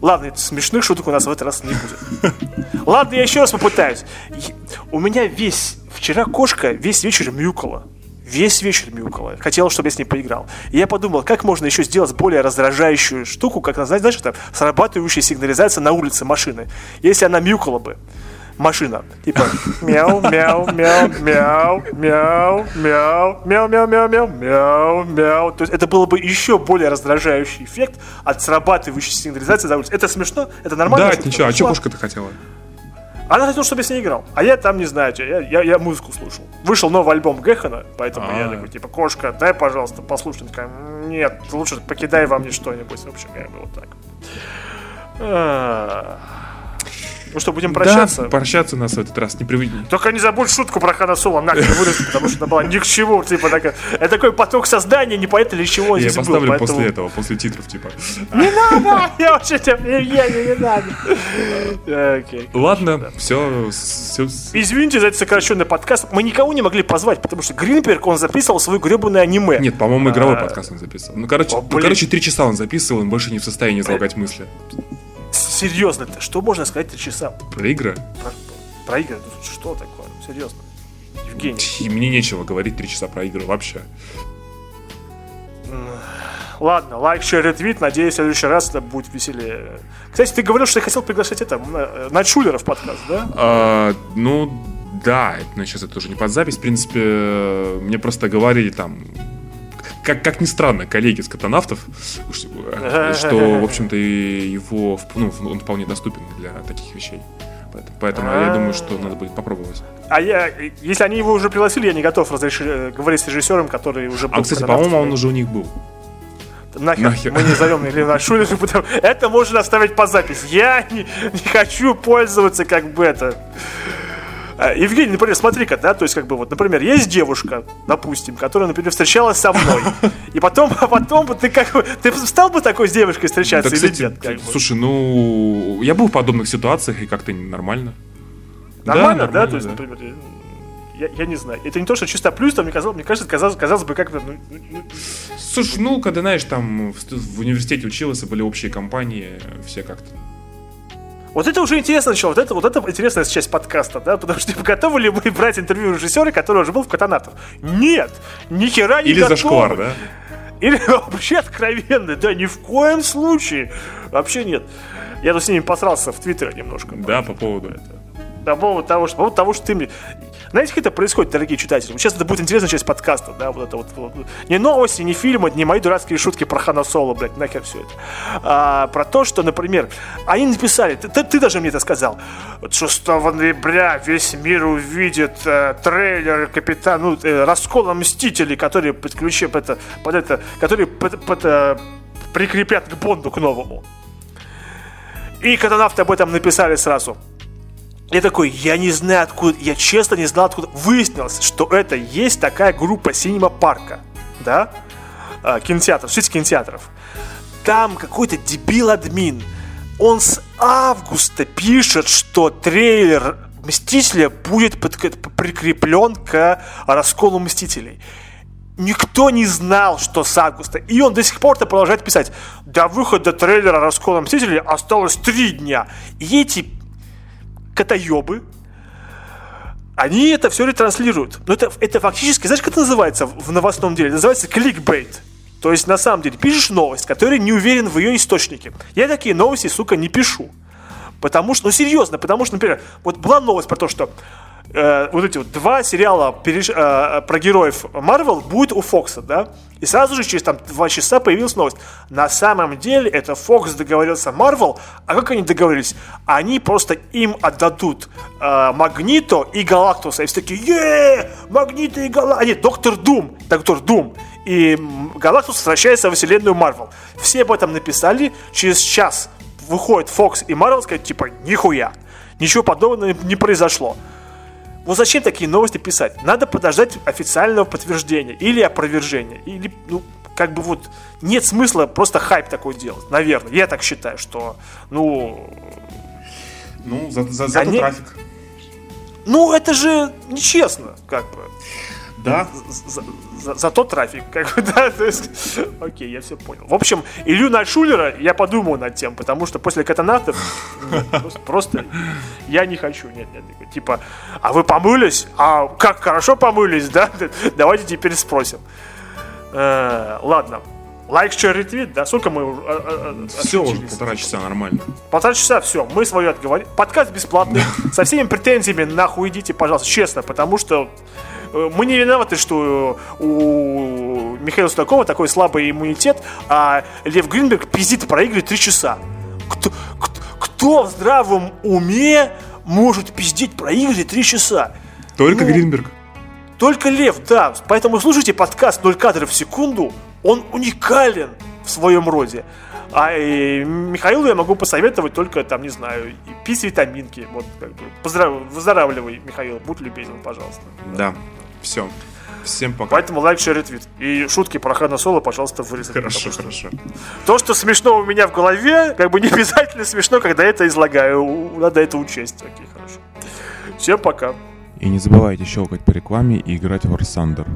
Speaker 1: Ладно, смешных шуток у нас в этот раз не будет. Ладно, я еще раз попытаюсь. У меня весь... Вчера кошка весь вечер мяукала весь вечер мяукала. Хотела, чтобы я с ней поиграл. И я подумал, как можно еще сделать более раздражающую штуку, как, знаешь, это срабатывающая сигнализация на улице машины. Если она мяукала бы машина. Типа мяу, мяу, мяу, мяу, мяу, мяу, мяу, мяу, мяу, мяу, мяу, мяу. То есть это было бы еще более раздражающий эффект от срабатывающей сигнализации за улицей. Это смешно? Это нормально?
Speaker 2: Да, ничего. А что кошка-то хотела?
Speaker 1: Она хотела, чтобы я с ней играл. А я там, не знаю, я, я, я музыку слушал. Вышел новый альбом Гехана, поэтому А-а-а. я а. такой, типа, кошка, дай, пожалуйста, послушай. Она такая, нет, лучше покидай во мне что-нибудь. В общем, я вот так. Ну что, будем прощаться?
Speaker 2: Да, прощаться нас в этот раз не привыкли.
Speaker 1: Только не забудь шутку про Хана Соло нахер вырезать, потому что она была ни к чему. Типа, такая, это такой поток создания, непонятно для чего
Speaker 2: Я поставлю был, поэтому... после этого, после титров, типа.
Speaker 1: Не надо! Я вообще тебя, не надо.
Speaker 2: Ладно, все.
Speaker 1: Извините за этот сокращенный подкаст. Мы никого не могли позвать, потому что Гринберг, он записывал свой гребаное аниме.
Speaker 2: Нет, по-моему, игровой а... подкаст он записывал. Ну, короче, ну, короче, три часа он записывал, он больше не в состоянии излагать мысли.
Speaker 1: Серьезно, что можно сказать три часа?
Speaker 2: Про игры?
Speaker 1: Про, про игры? Что такое? Серьезно. Евгений.
Speaker 2: И мне нечего говорить три часа про игры вообще.
Speaker 1: ладно, лайк, шер, ретвит. Надеюсь, в следующий раз это будет веселее. Кстати, ты говорил, что ты хотел приглашать это, э, Найтшулера в подкаст, да?
Speaker 2: А, ну, да, ну, сейчас это уже не под запись. В принципе, мне просто говорили там, как, как ни странно, коллеги с катанавтов, что, в общем-то, его, ну, он вполне доступен для таких вещей. Поэтому, поэтому я думаю, что надо будет попробовать.
Speaker 1: А я, если они его уже пригласили, я не готов разрешить, э, говорить с режиссером, который уже был.
Speaker 2: А, кстати, по-моему, он уже у них был.
Speaker 1: Нахер, Нахер. мы не зовем Ильина Шулера, потому это можно оставить по записи. Я не, не хочу пользоваться как бы это а, Евгений, например, смотри-ка, да, то есть, как бы, вот, например, есть девушка, допустим, которая, например, встречалась со мной, и потом, а потом ты как бы, ты стал бы такой с девушкой встречаться да, или кстати, нет?
Speaker 2: Как слушай, бы? ну, я был в подобных ситуациях, и как-то нормально.
Speaker 1: Нормально, да, да? то есть, да. например, я, я не знаю. Это не то, что чисто плюс, там мне казалось, мне кажется, казалось, казалось бы, как-то. Ну, ну,
Speaker 2: ну, Слушай, ну, когда, знаешь, там в, в университете учился, были общие компании, все как-то
Speaker 1: вот это уже интересно начало, вот это, вот это интересная часть подкаста, да, потому что типа, готовы ли мы брать интервью режиссера, который уже был в Катанатов? Нет, ни хера не
Speaker 2: Или готовы. зашквар, да?
Speaker 1: Или вообще откровенно, да, ни в коем случае. Вообще нет. Я тут с ними посрался в Твиттере немножко.
Speaker 2: Да, по поводу этого.
Speaker 1: По поводу того, что, по поводу того, что ты мне... Знаете, как это происходит, дорогие читатели? Сейчас это будет интересная часть подкаста, да, вот это вот. вот. Не новости, не фильмы, не мои дурацкие шутки про Хана Соло, блядь, нахер все это. А, про то, что, например, они написали, ты, ты, ты даже мне это сказал, 6 ноября весь мир увидит э, трейлер Капитан, ну, э, раскола Мстителей, которые подключат это, под это, которые под, под, э, прикрепят к Бонду, к новому. И катанавты об этом написали сразу. Я такой, я не знаю откуда, я честно не знал откуда. Выяснилось, что это есть такая группа Синема Парка, да, а, кинотеатр, сеть кинотеатров. Там какой-то дебил-админ, он с августа пишет, что трейлер Мстителя будет под, прикреплен к расколу Мстителей. Никто не знал, что с августа. И он до сих пор-то продолжает писать. До выхода трейлера раскола Мстителей осталось три дня. И эти котоебы, они это все ретранслируют. Но это, это фактически, знаешь, как это называется в новостном деле? Это называется кликбейт. То есть, на самом деле, пишешь новость, которая не уверен в ее источнике. Я такие новости, сука, не пишу. Потому что, ну серьезно, потому что, например, вот была новость про то, что э, вот эти вот два сериала переш, э, про героев Марвел будет у Фокса, да? И сразу же через там два часа появилась новость. На самом деле это Фокс договорился Марвел, а как они договорились? Они просто им отдадут э, Магнито и Галактуса. И все такие, е Магнито и Галактус. А нет, Доктор Дум. Доктор Дум. И Галактус возвращается в вселенную Марвел. Все об этом написали. Через час выходит Фокс и Марвел сказать, типа, нихуя. Ничего подобного не произошло. Ну зачем такие новости писать? Надо подождать официального подтверждения или опровержения. Или, ну, как бы вот нет смысла просто хайп такой делать. Наверное. Я так считаю, что, ну...
Speaker 2: Ну, за, за, за они... трафик.
Speaker 1: Ну, это же нечестно, как бы.
Speaker 2: Да.
Speaker 1: За, за, за тот трафик, как бы, да, то есть, окей, я все понял. В общем, Илью Нальшулера я подумал над тем, потому что после катанавтов просто, просто я не хочу, нет, нет, типа, а вы помылись? А как хорошо помылись, да? Давайте теперь спросим. Э, ладно, Лайк, шер, ретвит, да? Сколько мы
Speaker 2: уже... А, а, все уже полтора часа, нормально.
Speaker 1: Полтора часа, все, мы свое отговорили. Подкаст бесплатный. Со всеми претензиями нахуй идите, пожалуйста, честно, потому что Э, мы не виноваты, что у Михаила Судакова такой слабый иммунитет, а Лев Гринберг пиздит про игры три часа. Кто, кто, кто в здравом уме может пиздить про игры три часа?
Speaker 2: Только ну, Гринберг.
Speaker 1: Только Лев, да. Поэтому слушайте подкаст «0 кадров в секунду». Он уникален в своем роде. А и Михаилу я могу посоветовать только, там, не знаю, пить витаминки. Вот, как бы, поздрав... выздоравливай, Михаил, будь любезен, пожалуйста.
Speaker 2: Да. Все. Всем пока.
Speaker 1: Поэтому лайк, шер, твит. И шутки про Хана Соло, пожалуйста, вырезать.
Speaker 2: Хорошо, хорошо.
Speaker 1: То, что смешно у меня в голове, как бы не обязательно смешно, когда это излагаю. Надо это учесть. Окей, хорошо. Всем пока.
Speaker 2: И не забывайте щелкать по рекламе и играть в War Thunder.